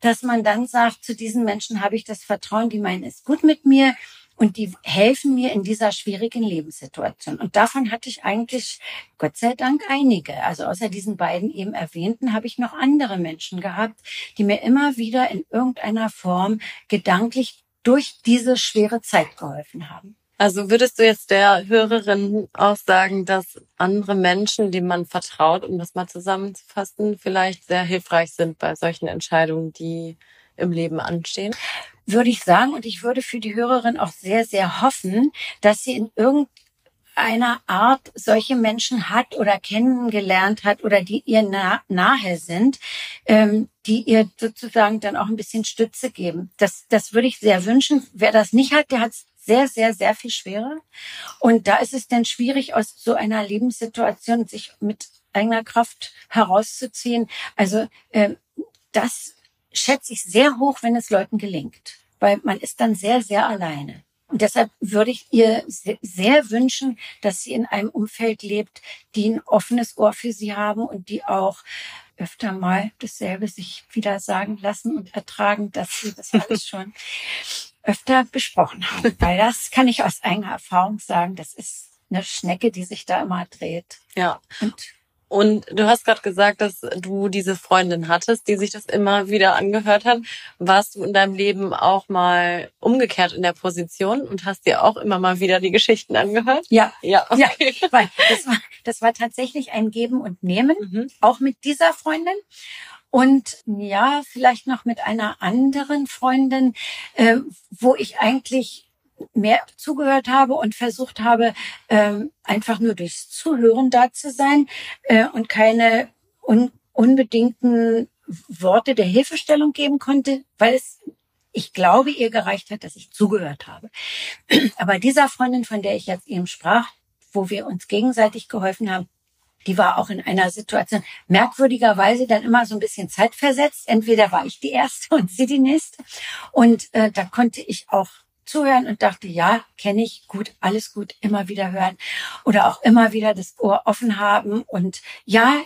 dass man dann sagt, zu diesen Menschen habe ich das Vertrauen, die meinen es gut mit mir und die helfen mir in dieser schwierigen Lebenssituation. Und davon hatte ich eigentlich, Gott sei Dank, einige. Also außer diesen beiden eben erwähnten, habe ich noch andere Menschen gehabt, die mir immer wieder in irgendeiner Form gedanklich durch diese schwere Zeit geholfen haben. Also würdest du jetzt der Hörerin auch sagen, dass andere Menschen, denen man vertraut, um das mal zusammenzufassen, vielleicht sehr hilfreich sind bei solchen Entscheidungen, die im Leben anstehen? Würde ich sagen. Und ich würde für die Hörerin auch sehr, sehr hoffen, dass sie in irgendeiner Art solche Menschen hat oder kennengelernt hat oder die ihr nah, nahe sind, ähm, die ihr sozusagen dann auch ein bisschen Stütze geben. Das, das würde ich sehr wünschen. Wer das nicht hat, der hat es sehr, sehr, sehr viel schwerer. Und da ist es dann schwierig, aus so einer Lebenssituation sich mit eigener Kraft herauszuziehen. Also äh, das schätze ich sehr hoch, wenn es Leuten gelingt, weil man ist dann sehr, sehr alleine. Und deshalb würde ich ihr sehr wünschen, dass sie in einem Umfeld lebt, die ein offenes Ohr für sie haben und die auch öfter mal dasselbe sich wieder sagen lassen und ertragen, dass sie das alles schon öfter besprochen haben. Weil das kann ich aus eigener Erfahrung sagen, das ist eine Schnecke, die sich da immer dreht. Ja. Und und du hast gerade gesagt, dass du diese Freundin hattest, die sich das immer wieder angehört hat. Warst du in deinem Leben auch mal umgekehrt in der Position und hast dir auch immer mal wieder die Geschichten angehört? Ja, ja, okay. ja. Weil das war, das war tatsächlich ein Geben und Nehmen, mhm. auch mit dieser Freundin. Und ja, vielleicht noch mit einer anderen Freundin, äh, wo ich eigentlich mehr zugehört habe und versucht habe, ähm, einfach nur durchs Zuhören da zu sein äh, und keine un unbedingten Worte der Hilfestellung geben konnte, weil es, ich glaube, ihr gereicht hat, dass ich zugehört habe. Aber dieser Freundin, von der ich jetzt eben sprach, wo wir uns gegenseitig geholfen haben, die war auch in einer Situation merkwürdigerweise dann immer so ein bisschen zeitversetzt. Entweder war ich die erste und sie die nächste. Und äh, da konnte ich auch zuhören und dachte, ja, kenne ich, gut, alles gut, immer wieder hören oder auch immer wieder das Ohr offen haben. Und ja,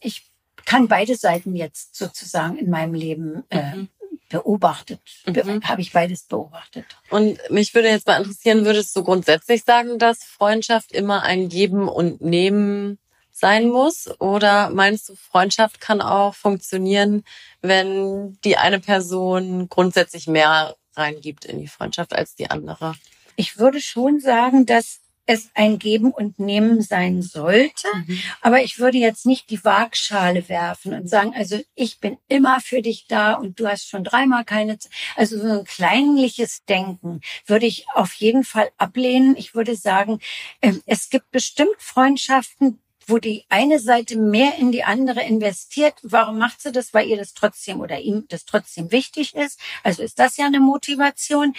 ich kann beide Seiten jetzt sozusagen in meinem Leben äh, mhm. beobachtet. Mhm. Habe ich beides beobachtet. Und mich würde jetzt mal interessieren, würdest du grundsätzlich sagen, dass Freundschaft immer ein Geben und Nehmen sein muss? Oder meinst du, Freundschaft kann auch funktionieren, wenn die eine Person grundsätzlich mehr reingibt in die Freundschaft als die andere. Ich würde schon sagen, dass es ein Geben und Nehmen sein sollte. Mhm. Aber ich würde jetzt nicht die Waagschale werfen und sagen, also ich bin immer für dich da und du hast schon dreimal keine Zeit. Also so ein kleinliches Denken würde ich auf jeden Fall ablehnen. Ich würde sagen, ähm, es gibt bestimmt Freundschaften, wo die eine Seite mehr in die andere investiert. Warum macht sie das? Weil ihr das trotzdem oder ihm das trotzdem wichtig ist. Also ist das ja eine Motivation.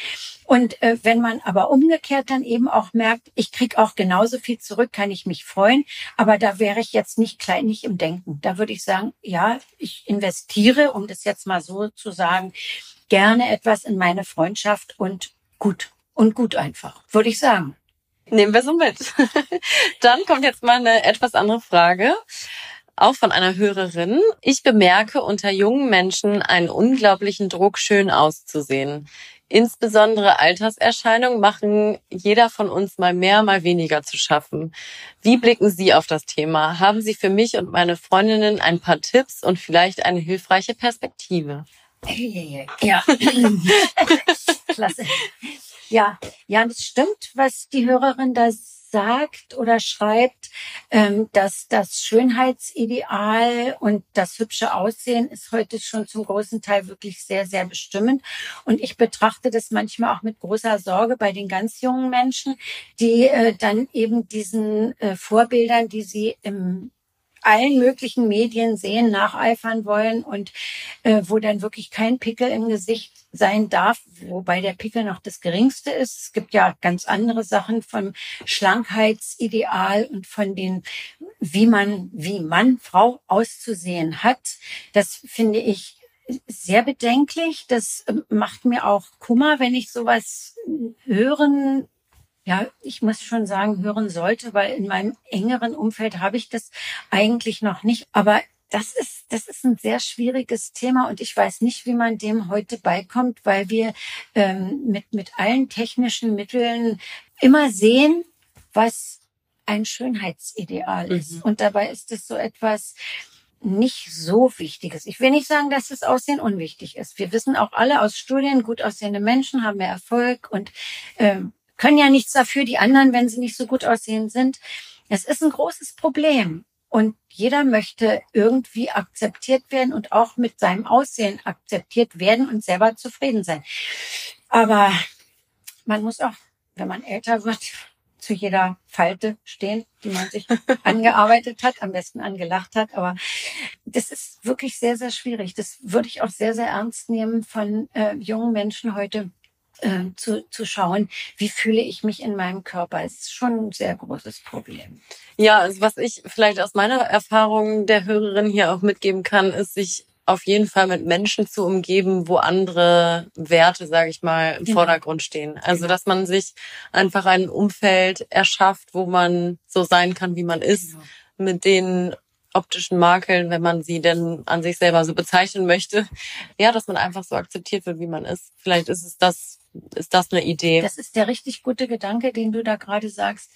Und äh, wenn man aber umgekehrt dann eben auch merkt, ich krieg auch genauso viel zurück, kann ich mich freuen. Aber da wäre ich jetzt nicht kleinig im Denken. Da würde ich sagen, ja, ich investiere, um das jetzt mal so zu sagen, gerne etwas in meine Freundschaft und gut. Und gut einfach, würde ich sagen. Nehmen wir so mit. Dann kommt jetzt mal eine etwas andere Frage. Auch von einer Hörerin. Ich bemerke unter jungen Menschen einen unglaublichen Druck, schön auszusehen. Insbesondere Alterserscheinungen machen jeder von uns mal mehr, mal weniger zu schaffen. Wie blicken Sie auf das Thema? Haben Sie für mich und meine Freundinnen ein paar Tipps und vielleicht eine hilfreiche Perspektive? Ja, klasse. Ja, ja, das stimmt, was die Hörerin da sagt oder schreibt, ähm, dass das Schönheitsideal und das hübsche Aussehen ist heute schon zum großen Teil wirklich sehr, sehr bestimmend. Und ich betrachte das manchmal auch mit großer Sorge bei den ganz jungen Menschen, die äh, dann eben diesen äh, Vorbildern, die sie im allen möglichen Medien sehen, nacheifern wollen und äh, wo dann wirklich kein Pickel im Gesicht sein darf, wobei der Pickel noch das geringste ist. Es gibt ja ganz andere Sachen vom Schlankheitsideal und von den, wie man, wie Mann, Frau auszusehen hat. Das finde ich sehr bedenklich. Das ähm, macht mir auch Kummer, wenn ich sowas hören ja, ich muss schon sagen, hören sollte, weil in meinem engeren Umfeld habe ich das eigentlich noch nicht. Aber das ist, das ist ein sehr schwieriges Thema und ich weiß nicht, wie man dem heute beikommt, weil wir ähm, mit, mit allen technischen Mitteln immer sehen, was ein Schönheitsideal mhm. ist. Und dabei ist es so etwas nicht so Wichtiges. Ich will nicht sagen, dass das Aussehen unwichtig ist. Wir wissen auch alle aus Studien, gut aussehende Menschen haben mehr Erfolg und ähm, können ja nichts dafür, die anderen, wenn sie nicht so gut aussehen sind. Es ist ein großes Problem. Und jeder möchte irgendwie akzeptiert werden und auch mit seinem Aussehen akzeptiert werden und selber zufrieden sein. Aber man muss auch, wenn man älter wird, zu jeder Falte stehen, die man sich angearbeitet hat, am besten angelacht hat. Aber das ist wirklich sehr, sehr schwierig. Das würde ich auch sehr, sehr ernst nehmen von äh, jungen Menschen heute äh, zu, zu schauen, wie fühle ich mich in meinem Körper. Es ist schon ein sehr großes Problem. Ja, also was ich vielleicht aus meiner Erfahrung der Hörerin hier auch mitgeben kann, ist, sich auf jeden Fall mit Menschen zu umgeben, wo andere Werte, sage ich mal, im genau. Vordergrund stehen. Also genau. dass man sich einfach ein Umfeld erschafft, wo man so sein kann, wie man ist, genau. mit den optischen Makeln, wenn man sie denn an sich selber so bezeichnen möchte. Ja, dass man einfach so akzeptiert wird, wie man ist. Vielleicht ist es das ist das eine Idee? Das ist der richtig gute Gedanke, den du da gerade sagst.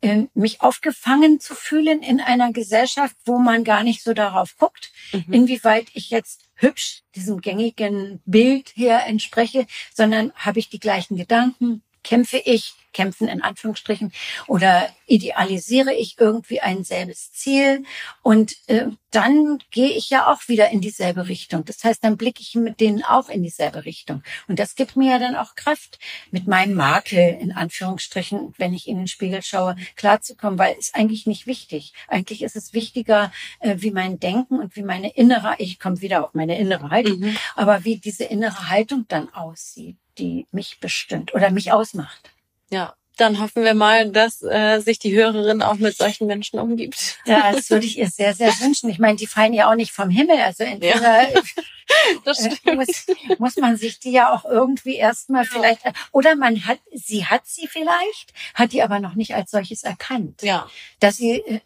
Ähm, mich aufgefangen zu fühlen in einer Gesellschaft, wo man gar nicht so darauf guckt, mhm. inwieweit ich jetzt hübsch diesem gängigen Bild hier entspreche, sondern habe ich die gleichen Gedanken, kämpfe ich, kämpfen in Anführungsstrichen, oder idealisiere ich irgendwie ein selbes Ziel und äh, dann gehe ich ja auch wieder in dieselbe Richtung. Das heißt, dann blicke ich mit denen auch in dieselbe Richtung. Und das gibt mir ja dann auch Kraft, mit meinem Makel in Anführungsstrichen, wenn ich in den Spiegel schaue, klarzukommen, weil es eigentlich nicht wichtig. Eigentlich ist es wichtiger, äh, wie mein Denken und wie meine innere, ich komme wieder auf meine innere Haltung, mhm. aber wie diese innere Haltung dann aussieht die mich bestimmt oder mich ausmacht. Ja, dann hoffen wir mal, dass äh, sich die Hörerin auch mit solchen Menschen umgibt. Ja, das würde ich ihr sehr, sehr wünschen. Ich meine, die fallen ja auch nicht vom Himmel. Also entweder ja, das äh, muss, muss man sich die ja auch irgendwie erstmal ja. vielleicht, oder man hat, sie hat sie vielleicht, hat die aber noch nicht als solches erkannt. Ja. Dass sie äh,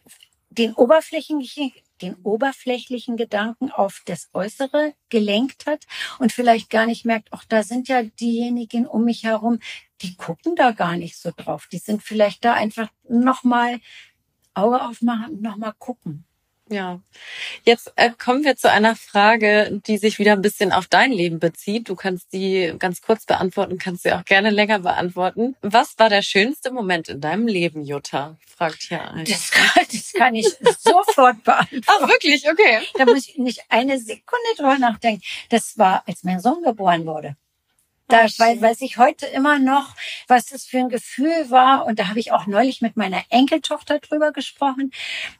den oberflächlichen den oberflächlichen Gedanken auf das Äußere gelenkt hat und vielleicht gar nicht merkt, auch da sind ja diejenigen um mich herum, die gucken da gar nicht so drauf. Die sind vielleicht da einfach nochmal Auge aufmachen und nochmal gucken. Ja. Jetzt äh, kommen wir zu einer Frage, die sich wieder ein bisschen auf dein Leben bezieht. Du kannst die ganz kurz beantworten, kannst sie auch gerne länger beantworten. Was war der schönste Moment in deinem Leben, Jutta? Fragt hier ein. Das kann, das kann ich sofort beantworten. Ach, wirklich? Okay. Da muss ich nicht eine Sekunde drüber nachdenken. Das war, als mein Sohn geboren wurde. Da weiß, weiß ich heute immer noch, was das für ein Gefühl war. Und da habe ich auch neulich mit meiner Enkeltochter drüber gesprochen.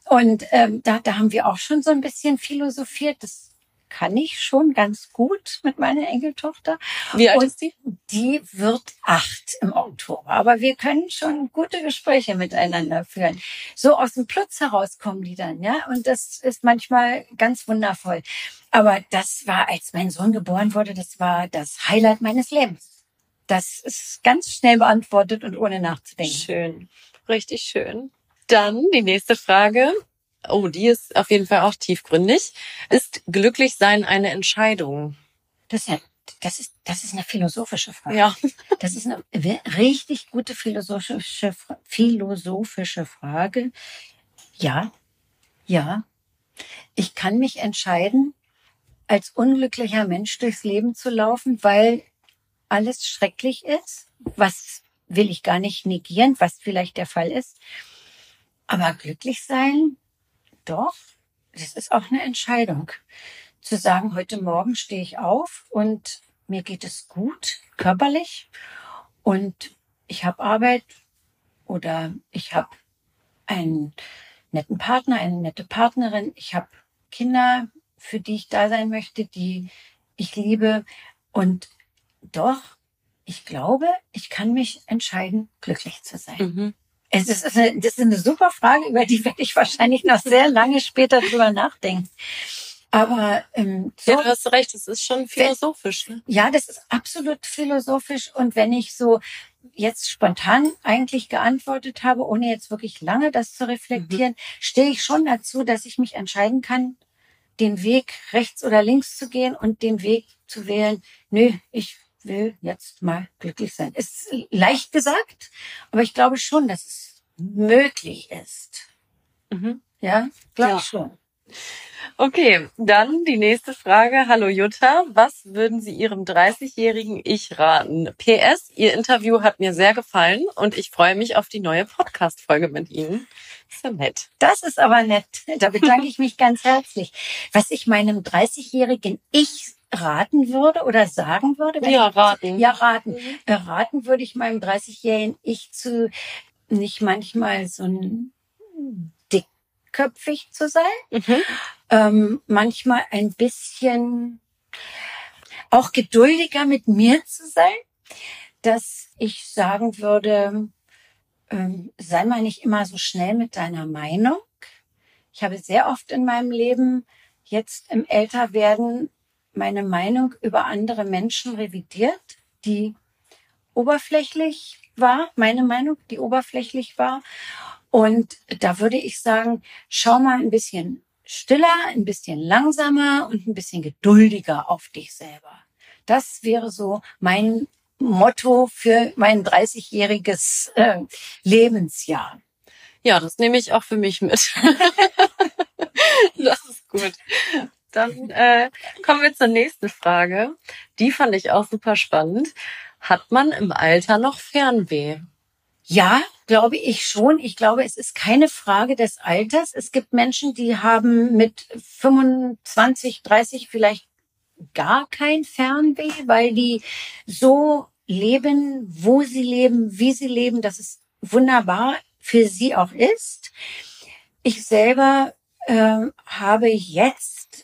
Und ähm, da, da haben wir auch schon so ein bisschen philosophiert. Das kann ich schon ganz gut mit meiner Enkeltochter. Wie alt ist die? Die wird acht im Oktober. Aber wir können schon gute Gespräche miteinander führen. So aus dem Plutz heraus kommen die dann, ja. Und das ist manchmal ganz wundervoll. Aber das war, als mein Sohn geboren wurde, das war das Highlight meines Lebens. Das ist ganz schnell beantwortet und ohne nachzudenken. Schön. Richtig schön. Dann die nächste Frage. Oh, die ist auf jeden Fall auch tiefgründig. Ist glücklich sein eine Entscheidung? Das ist, das ist, das ist eine philosophische Frage. Ja. Das ist eine richtig gute philosophische, philosophische Frage. Ja, ja. Ich kann mich entscheiden, als unglücklicher Mensch durchs Leben zu laufen, weil alles schrecklich ist. Was will ich gar nicht negieren, was vielleicht der Fall ist. Aber glücklich sein, doch, das ist auch eine Entscheidung. Zu sagen, heute Morgen stehe ich auf und mir geht es gut, körperlich, und ich habe Arbeit oder ich habe einen netten Partner, eine nette Partnerin, ich habe Kinder, für die ich da sein möchte, die ich liebe. Und doch, ich glaube, ich kann mich entscheiden, glücklich zu sein. Mhm. Es ist eine, das ist eine super Frage, über die werde ich wahrscheinlich noch sehr lange später drüber nachdenken. Aber ähm, so, ja, du hast recht, es ist schon philosophisch. Ne? Ja, das ist absolut philosophisch. Und wenn ich so jetzt spontan eigentlich geantwortet habe, ohne jetzt wirklich lange das zu reflektieren, mhm. stehe ich schon dazu, dass ich mich entscheiden kann, den Weg rechts oder links zu gehen und den Weg zu wählen, nö, ich will jetzt mal glücklich sein. Ist leicht gesagt, aber ich glaube schon, dass es möglich ist. Mhm. Ja, glaube ja. ich schon. Okay, dann die nächste Frage. Hallo Jutta, was würden Sie Ihrem 30-jährigen Ich raten? PS, Ihr Interview hat mir sehr gefallen und ich freue mich auf die neue Podcast-Folge mit Ihnen. So nett. Das ist aber nett. Da bedanke ich mich ganz herzlich. Was ich meinem 30-jährigen Ich raten würde oder sagen würde? Ja, raten. Ja, raten. Mhm. Äh, raten würde ich meinem 30-jährigen Ich zu nicht manchmal so ein dickköpfig zu sein, mhm. ähm, manchmal ein bisschen auch geduldiger mit mir zu sein, dass ich sagen würde, ähm, sei mal nicht immer so schnell mit deiner Meinung. Ich habe sehr oft in meinem Leben jetzt im Älterwerden meine Meinung über andere Menschen revidiert, die oberflächlich war, meine Meinung, die oberflächlich war. Und da würde ich sagen, schau mal ein bisschen stiller, ein bisschen langsamer und ein bisschen geduldiger auf dich selber. Das wäre so mein Motto für mein 30-jähriges äh, Lebensjahr. Ja, das nehme ich auch für mich mit. das ist gut. Dann äh, kommen wir zur nächsten Frage. Die fand ich auch super spannend. Hat man im Alter noch Fernweh? Ja, glaube ich schon. Ich glaube, es ist keine Frage des Alters. Es gibt Menschen, die haben mit 25, 30 vielleicht gar kein Fernweh, weil die so leben, wo sie leben, wie sie leben, dass es wunderbar für sie auch ist. Ich selber äh, habe jetzt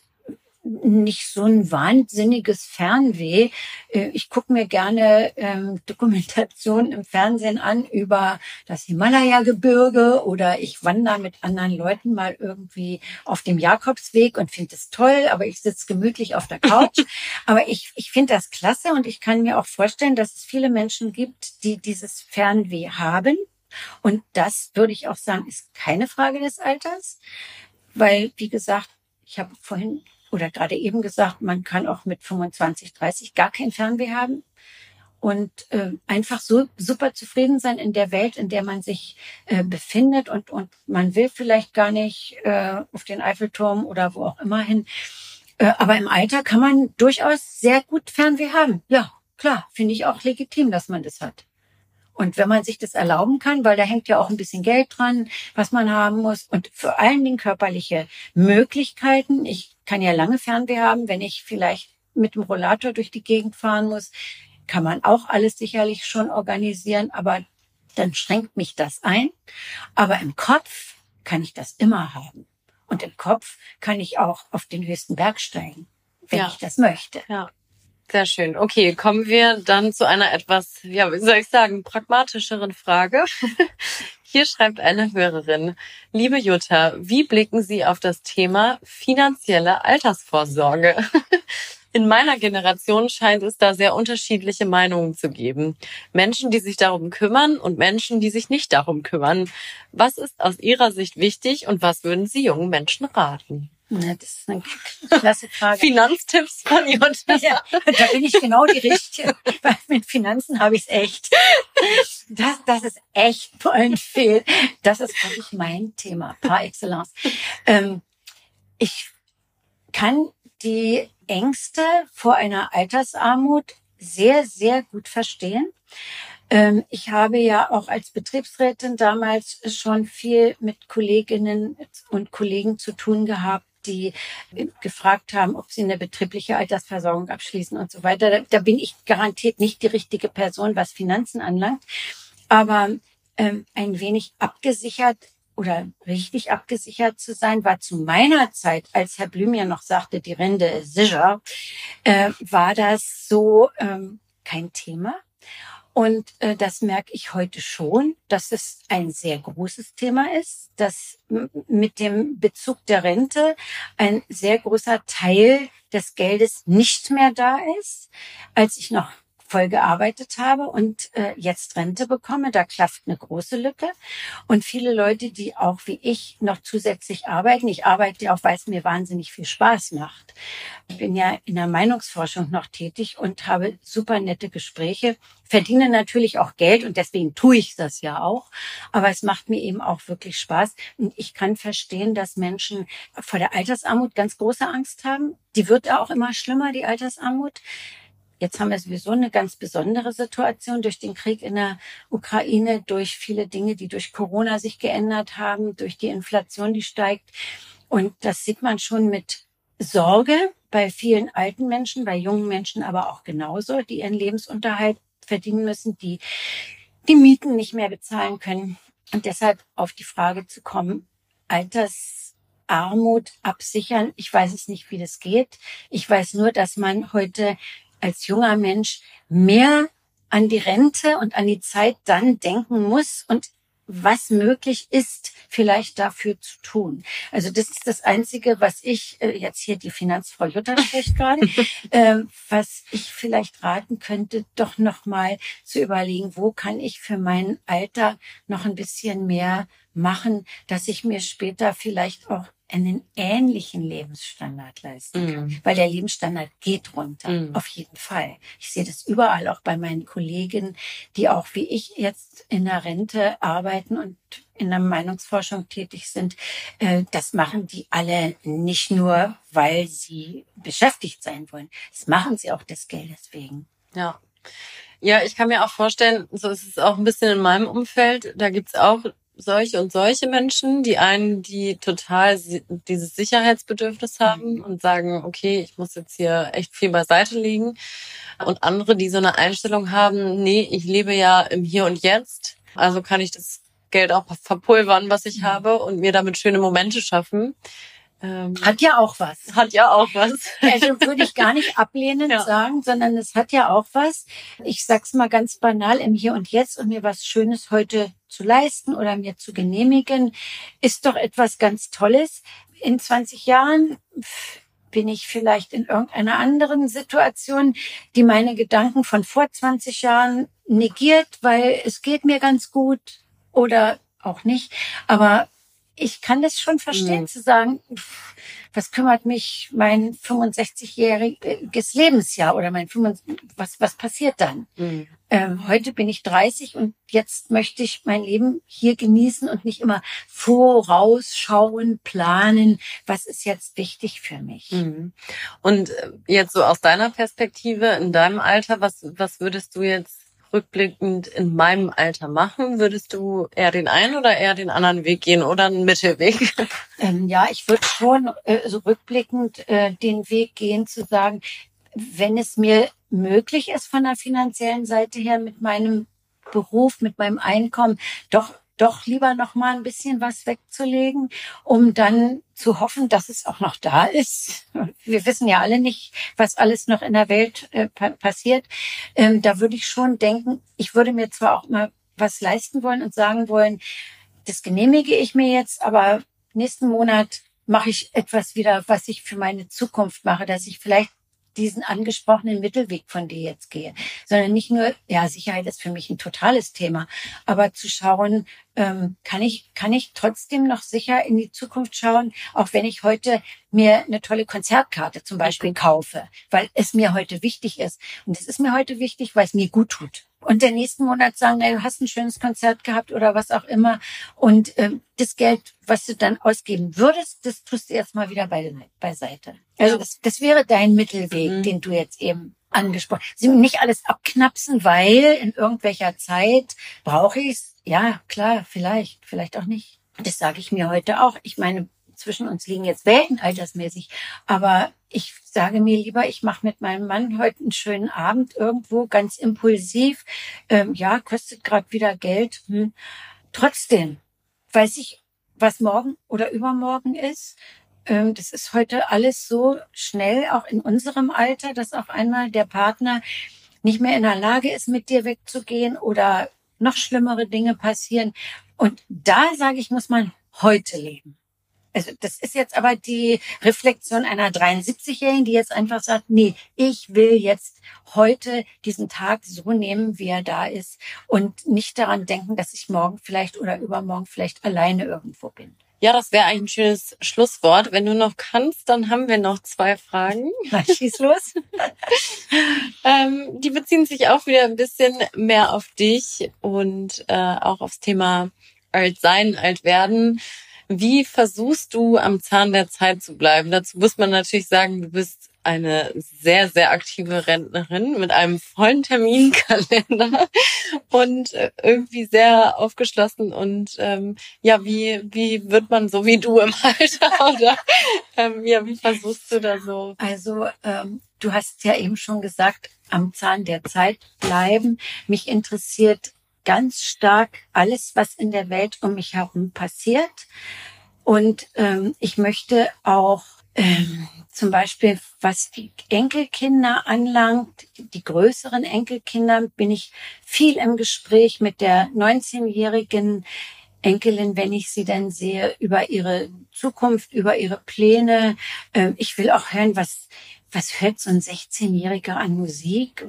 nicht so ein wahnsinniges Fernweh. Äh, ich gucke mir gerne ähm, Dokumentationen im Fernsehen an über das Himalaya-Gebirge oder ich wandere mit anderen Leuten mal irgendwie auf dem Jakobsweg und finde es toll, aber ich sitze gemütlich auf der Couch. aber ich, ich finde das klasse und ich kann mir auch vorstellen, dass es viele Menschen gibt, die dieses Fernweh haben. Und das würde ich auch sagen, ist keine Frage des Alters, weil, wie gesagt, ich habe vorhin oder gerade eben gesagt, man kann auch mit 25, 30 gar kein Fernweh haben und äh, einfach so super zufrieden sein in der Welt, in der man sich äh, befindet und und man will vielleicht gar nicht äh, auf den Eiffelturm oder wo auch immer hin. Äh, aber im Alter kann man durchaus sehr gut Fernweh haben. Ja, klar, finde ich auch legitim, dass man das hat. Und wenn man sich das erlauben kann, weil da hängt ja auch ein bisschen Geld dran, was man haben muss und vor allen Dingen körperliche Möglichkeiten. Ich kann ja lange Fernweh haben, wenn ich vielleicht mit dem Rollator durch die Gegend fahren muss, kann man auch alles sicherlich schon organisieren, aber dann schränkt mich das ein. Aber im Kopf kann ich das immer haben. Und im Kopf kann ich auch auf den höchsten Berg steigen, wenn ja. ich das möchte. Ja. Sehr schön. Okay, kommen wir dann zu einer etwas, ja, wie soll ich sagen, pragmatischeren Frage. Hier schreibt eine Hörerin, liebe Jutta, wie blicken Sie auf das Thema finanzielle Altersvorsorge? In meiner Generation scheint es da sehr unterschiedliche Meinungen zu geben. Menschen, die sich darum kümmern und Menschen, die sich nicht darum kümmern. Was ist aus Ihrer Sicht wichtig und was würden Sie jungen Menschen raten? Na, das ist eine klasse Frage. Finanztipps von Jutta. Ja, da bin ich genau die Richtige. Weil mit Finanzen habe ich es echt. Das, das ist echt ein Fehl. Das ist wirklich mein Thema par excellence. Ähm, ich kann die Ängste vor einer Altersarmut sehr, sehr gut verstehen. Ähm, ich habe ja auch als Betriebsrätin damals schon viel mit Kolleginnen und Kollegen zu tun gehabt, die gefragt haben, ob sie eine betriebliche Altersversorgung abschließen und so weiter. Da, da bin ich garantiert nicht die richtige Person, was Finanzen anlangt. Aber ähm, ein wenig abgesichert oder richtig abgesichert zu sein, war zu meiner Zeit, als Herr Blüm ja noch sagte, die Rente ist sicher, äh, war das so ähm, kein Thema. Und äh, das merke ich heute schon, dass es ein sehr großes Thema ist, dass mit dem Bezug der Rente ein sehr großer Teil des Geldes nicht mehr da ist. Als ich noch voll gearbeitet habe und äh, jetzt Rente bekomme, da klafft eine große Lücke. Und viele Leute, die auch wie ich noch zusätzlich arbeiten, ich arbeite auch, weil es mir wahnsinnig viel Spaß macht. Ich bin ja in der Meinungsforschung noch tätig und habe super nette Gespräche, verdiene natürlich auch Geld und deswegen tue ich das ja auch. Aber es macht mir eben auch wirklich Spaß. Und ich kann verstehen, dass Menschen vor der Altersarmut ganz große Angst haben. Die wird ja auch immer schlimmer, die Altersarmut. Jetzt haben wir sowieso eine ganz besondere Situation durch den Krieg in der Ukraine, durch viele Dinge, die durch Corona sich geändert haben, durch die Inflation, die steigt. Und das sieht man schon mit Sorge bei vielen alten Menschen, bei jungen Menschen aber auch genauso, die ihren Lebensunterhalt verdienen müssen, die die Mieten nicht mehr bezahlen können. Und deshalb auf die Frage zu kommen, Altersarmut absichern. Ich weiß es nicht, wie das geht. Ich weiß nur, dass man heute als junger Mensch mehr an die Rente und an die Zeit dann denken muss und was möglich ist, vielleicht dafür zu tun. Also das ist das Einzige, was ich, äh, jetzt hier die Finanzfrau Jutta spricht gerade, äh, was ich vielleicht raten könnte, doch nochmal zu überlegen, wo kann ich für mein Alter noch ein bisschen mehr machen, dass ich mir später vielleicht auch einen ähnlichen Lebensstandard leisten kann. Mm. Weil der Lebensstandard geht runter, mm. auf jeden Fall. Ich sehe das überall, auch bei meinen Kollegen, die auch wie ich jetzt in der Rente arbeiten und in der Meinungsforschung tätig sind. Äh, das machen die alle nicht nur, weil sie beschäftigt sein wollen. Das machen sie auch des Geldes wegen. Ja. Ja, ich kann mir auch vorstellen, so ist es auch ein bisschen in meinem Umfeld. Da gibt's auch solche und solche Menschen. Die einen, die total dieses Sicherheitsbedürfnis haben mhm. und sagen, okay, ich muss jetzt hier echt viel beiseite legen. Und andere, die so eine Einstellung haben, nee, ich lebe ja im Hier und Jetzt. Also kann ich das Geld auch verpulvern, was ich mhm. habe und mir damit schöne Momente schaffen. Ähm, hat ja auch was. Hat ja auch was. Also würde ich gar nicht ablehnend ja. sagen, sondern es hat ja auch was. Ich sag's mal ganz banal im Hier und Jetzt und mir was Schönes heute zu leisten oder mir zu genehmigen, ist doch etwas ganz Tolles. In 20 Jahren bin ich vielleicht in irgendeiner anderen Situation, die meine Gedanken von vor 20 Jahren negiert, weil es geht mir ganz gut oder auch nicht. Aber ich kann das schon verstehen, mhm. zu sagen, was kümmert mich mein 65-jähriges Lebensjahr oder mein 25, was, was passiert dann? Mhm. Ähm, heute bin ich 30 und jetzt möchte ich mein Leben hier genießen und nicht immer vorausschauen, planen, was ist jetzt wichtig für mich. Mhm. Und äh, jetzt so aus deiner Perspektive, in deinem Alter, was, was würdest du jetzt rückblickend in meinem Alter machen? Würdest du eher den einen oder eher den anderen Weg gehen oder einen Mittelweg? Ähm, ja, ich würde schon äh, so rückblickend äh, den Weg gehen, zu sagen, wenn es mir möglich ist von der finanziellen Seite her mit meinem Beruf, mit meinem Einkommen, doch doch lieber noch mal ein bisschen was wegzulegen, um dann zu hoffen, dass es auch noch da ist. Wir wissen ja alle nicht, was alles noch in der Welt äh, pa passiert. Ähm, da würde ich schon denken, ich würde mir zwar auch mal was leisten wollen und sagen wollen, das genehmige ich mir jetzt, aber nächsten Monat mache ich etwas wieder, was ich für meine Zukunft mache, dass ich vielleicht diesen angesprochenen Mittelweg von dir jetzt gehe, sondern nicht nur, ja, Sicherheit ist für mich ein totales Thema, aber zu schauen, ähm, kann ich, kann ich trotzdem noch sicher in die Zukunft schauen, auch wenn ich heute mir eine tolle Konzertkarte zum Beispiel kaufe, weil es mir heute wichtig ist. Und es ist mir heute wichtig, weil es mir gut tut und der nächsten Monat sagen, na, du hast ein schönes Konzert gehabt oder was auch immer. Und ähm, das Geld, was du dann ausgeben würdest, das tust du jetzt mal wieder bei, beiseite. Also das, das wäre dein Mittelweg, mhm. den du jetzt eben angesprochen. Sie nicht alles abknapsen, weil in irgendwelcher Zeit brauche ich es. Ja, klar, vielleicht, vielleicht auch nicht. Das sage ich mir heute auch. Ich meine, zwischen uns liegen jetzt Welten altersmäßig, aber ich sage mir lieber, ich mache mit meinem Mann heute einen schönen Abend irgendwo, ganz impulsiv. Ähm, ja, kostet gerade wieder Geld. Hm. Trotzdem weiß ich, was morgen oder übermorgen ist. Ähm, das ist heute alles so schnell, auch in unserem Alter, dass auf einmal der Partner nicht mehr in der Lage ist, mit dir wegzugehen oder noch schlimmere Dinge passieren. Und da sage ich, muss man heute leben. Also das ist jetzt aber die Reflexion einer 73-Jährigen, die jetzt einfach sagt, nee, ich will jetzt heute diesen Tag so nehmen, wie er da ist und nicht daran denken, dass ich morgen vielleicht oder übermorgen vielleicht alleine irgendwo bin. Ja, das wäre eigentlich ein schönes Schlusswort. Wenn du noch kannst, dann haben wir noch zwei Fragen. Na, schieß los. ähm, die beziehen sich auch wieder ein bisschen mehr auf dich und äh, auch aufs Thema Altsein, Altwerden. Wie versuchst du am Zahn der Zeit zu bleiben? Dazu muss man natürlich sagen, du bist eine sehr, sehr aktive Rentnerin mit einem vollen Terminkalender und äh, irgendwie sehr aufgeschlossen. Und ähm, ja, wie, wie wird man so wie du im Alter? Oder ähm, ja, wie versuchst du da so? Also ähm, du hast ja eben schon gesagt, am Zahn der Zeit bleiben. Mich interessiert ganz stark alles, was in der Welt um mich herum passiert. Und ähm, ich möchte auch ähm, zum Beispiel, was die Enkelkinder anlangt, die größeren Enkelkinder, bin ich viel im Gespräch mit der 19-jährigen Enkelin, wenn ich sie dann sehe, über ihre Zukunft, über ihre Pläne. Ähm, ich will auch hören, was, was hört so ein 16-Jähriger an Musik?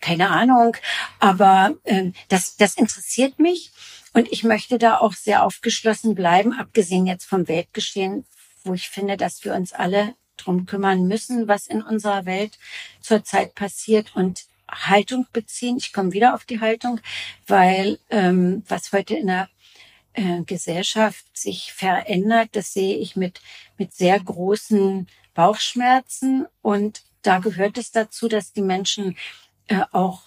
Keine Ahnung, aber ähm, das, das interessiert mich. Und ich möchte da auch sehr aufgeschlossen bleiben, abgesehen jetzt vom Weltgeschehen, wo ich finde, dass wir uns alle drum kümmern müssen, was in unserer Welt zurzeit passiert und Haltung beziehen. Ich komme wieder auf die Haltung, weil ähm, was heute in der äh, Gesellschaft sich verändert, das sehe ich mit, mit sehr großen Bauchschmerzen. Und da gehört es dazu, dass die Menschen äh, auch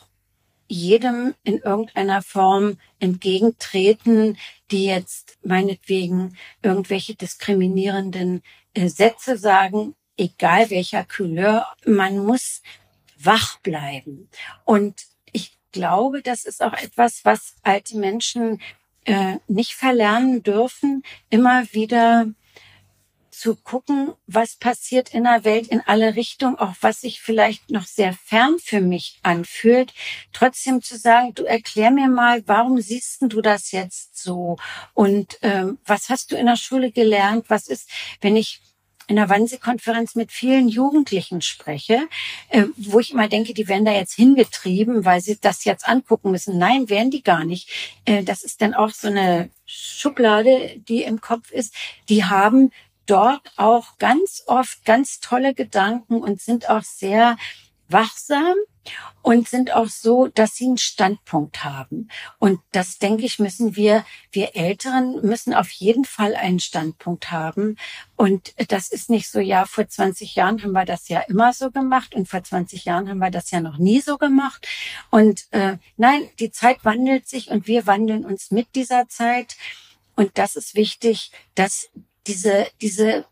jedem in irgendeiner Form entgegentreten, die jetzt meinetwegen irgendwelche diskriminierenden äh, Sätze sagen, egal welcher Couleur. Man muss wach bleiben. Und ich glaube, das ist auch etwas, was alte Menschen äh, nicht verlernen dürfen, immer wieder zu gucken, was passiert in der Welt in alle Richtungen, auch was sich vielleicht noch sehr fern für mich anfühlt, trotzdem zu sagen, du erklär mir mal, warum siehst du das jetzt so? Und ähm, was hast du in der Schule gelernt? Was ist, wenn ich in der Wannsee-Konferenz mit vielen Jugendlichen spreche, äh, wo ich immer denke, die werden da jetzt hingetrieben, weil sie das jetzt angucken müssen. Nein, werden die gar nicht. Äh, das ist dann auch so eine Schublade, die im Kopf ist. Die haben dort auch ganz oft ganz tolle Gedanken und sind auch sehr wachsam und sind auch so, dass sie einen Standpunkt haben. Und das, denke ich, müssen wir, wir Älteren müssen auf jeden Fall einen Standpunkt haben. Und das ist nicht so, ja, vor 20 Jahren haben wir das ja immer so gemacht und vor 20 Jahren haben wir das ja noch nie so gemacht. Und äh, nein, die Zeit wandelt sich und wir wandeln uns mit dieser Zeit. Und das ist wichtig, dass diese, diese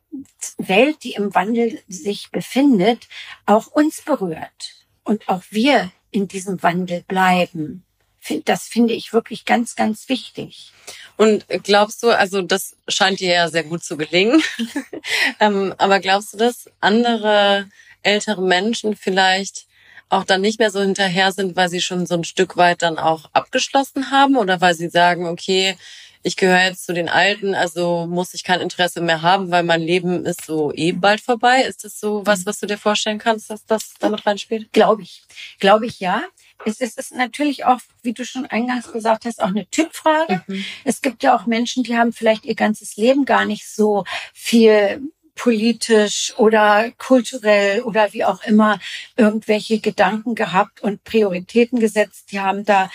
Welt, die im Wandel sich befindet, auch uns berührt und auch wir in diesem Wandel bleiben. Das finde ich wirklich ganz, ganz wichtig. Und glaubst du, also das scheint dir ja sehr gut zu gelingen, ähm, aber glaubst du, dass andere ältere Menschen vielleicht auch dann nicht mehr so hinterher sind, weil sie schon so ein Stück weit dann auch abgeschlossen haben oder weil sie sagen, okay, ich gehöre jetzt zu den Alten, also muss ich kein Interesse mehr haben, weil mein Leben ist so eh bald vorbei. Ist das so was, was du dir vorstellen kannst, dass das damit reinspielt? Glaube ich. Glaube ich ja. Es ist, es ist natürlich auch, wie du schon eingangs gesagt hast, auch eine Typfrage. Mhm. Es gibt ja auch Menschen, die haben vielleicht ihr ganzes Leben gar nicht so viel politisch oder kulturell oder wie auch immer irgendwelche Gedanken gehabt und Prioritäten gesetzt. Die haben da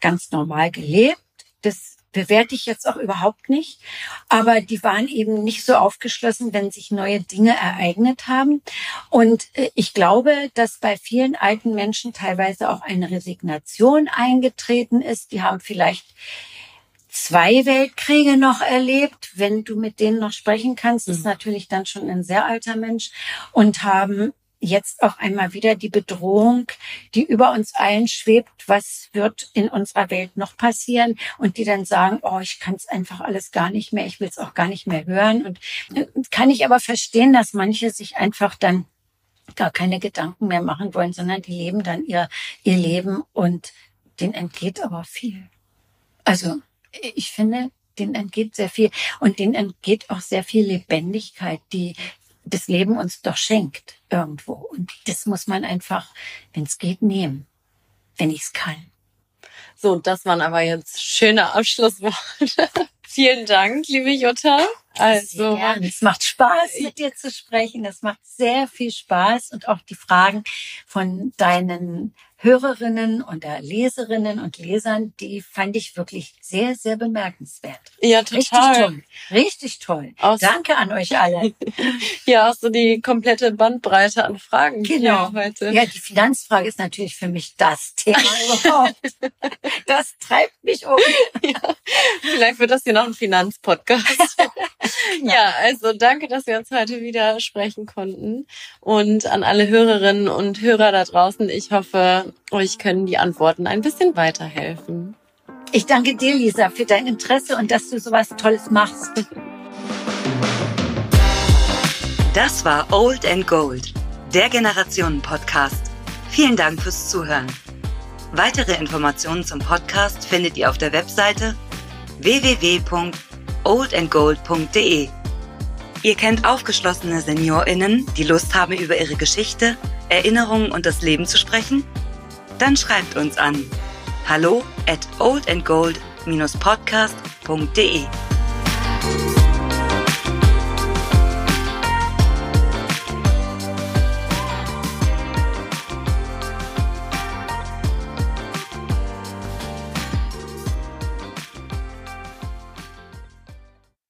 ganz normal gelebt. Das bewerte ich jetzt auch überhaupt nicht. Aber die waren eben nicht so aufgeschlossen, wenn sich neue Dinge ereignet haben. Und äh, ich glaube, dass bei vielen alten Menschen teilweise auch eine Resignation eingetreten ist. Die haben vielleicht zwei Weltkriege noch erlebt, wenn du mit denen noch sprechen kannst, ist mhm. natürlich dann schon ein sehr alter Mensch und haben jetzt auch einmal wieder die Bedrohung, die über uns allen schwebt, was wird in unserer Welt noch passieren? Und die dann sagen, oh, ich kann es einfach alles gar nicht mehr, ich will es auch gar nicht mehr hören. Und äh, kann ich aber verstehen, dass manche sich einfach dann gar keine Gedanken mehr machen wollen, sondern die leben dann ihr, ihr Leben und denen entgeht aber viel. Also ich finde, denen entgeht sehr viel. Und denen entgeht auch sehr viel Lebendigkeit, die das Leben uns doch schenkt irgendwo. Und das muss man einfach, wenn es geht, nehmen, wenn ich es kann. So, das waren aber jetzt schöne Abschlussworte. Vielen Dank, liebe Jutta. Also, es macht Spaß, mit dir zu sprechen. Es macht sehr viel Spaß und auch die Fragen von deinen Hörerinnen und der Leserinnen und Lesern, die fand ich wirklich sehr, sehr bemerkenswert. Ja, total. Richtig toll. Richtig toll. Aus Danke an euch alle. ja, auch so die komplette Bandbreite an Fragen genau. heute. Ja, die Finanzfrage ist natürlich für mich das Thema überhaupt. das treibt mich um. Ja, vielleicht wird das hier noch ein Finanzpodcast. genau. Ja, also danke, dass wir uns heute wieder sprechen konnten. Und an alle Hörerinnen und Hörer da draußen, ich hoffe, euch können die Antworten ein bisschen weiterhelfen. Ich danke dir, Lisa, für dein Interesse und dass du sowas Tolles machst. Das war Old and Gold, der Generationen-Podcast. Vielen Dank fürs Zuhören. Weitere Informationen zum Podcast findet ihr auf der Webseite www.oldandgold.de. Ihr kennt aufgeschlossene SeniorInnen, die Lust haben, über ihre Geschichte, Erinnerungen und das Leben zu sprechen? Dann schreibt uns an hallo at oldandgold-podcast.de.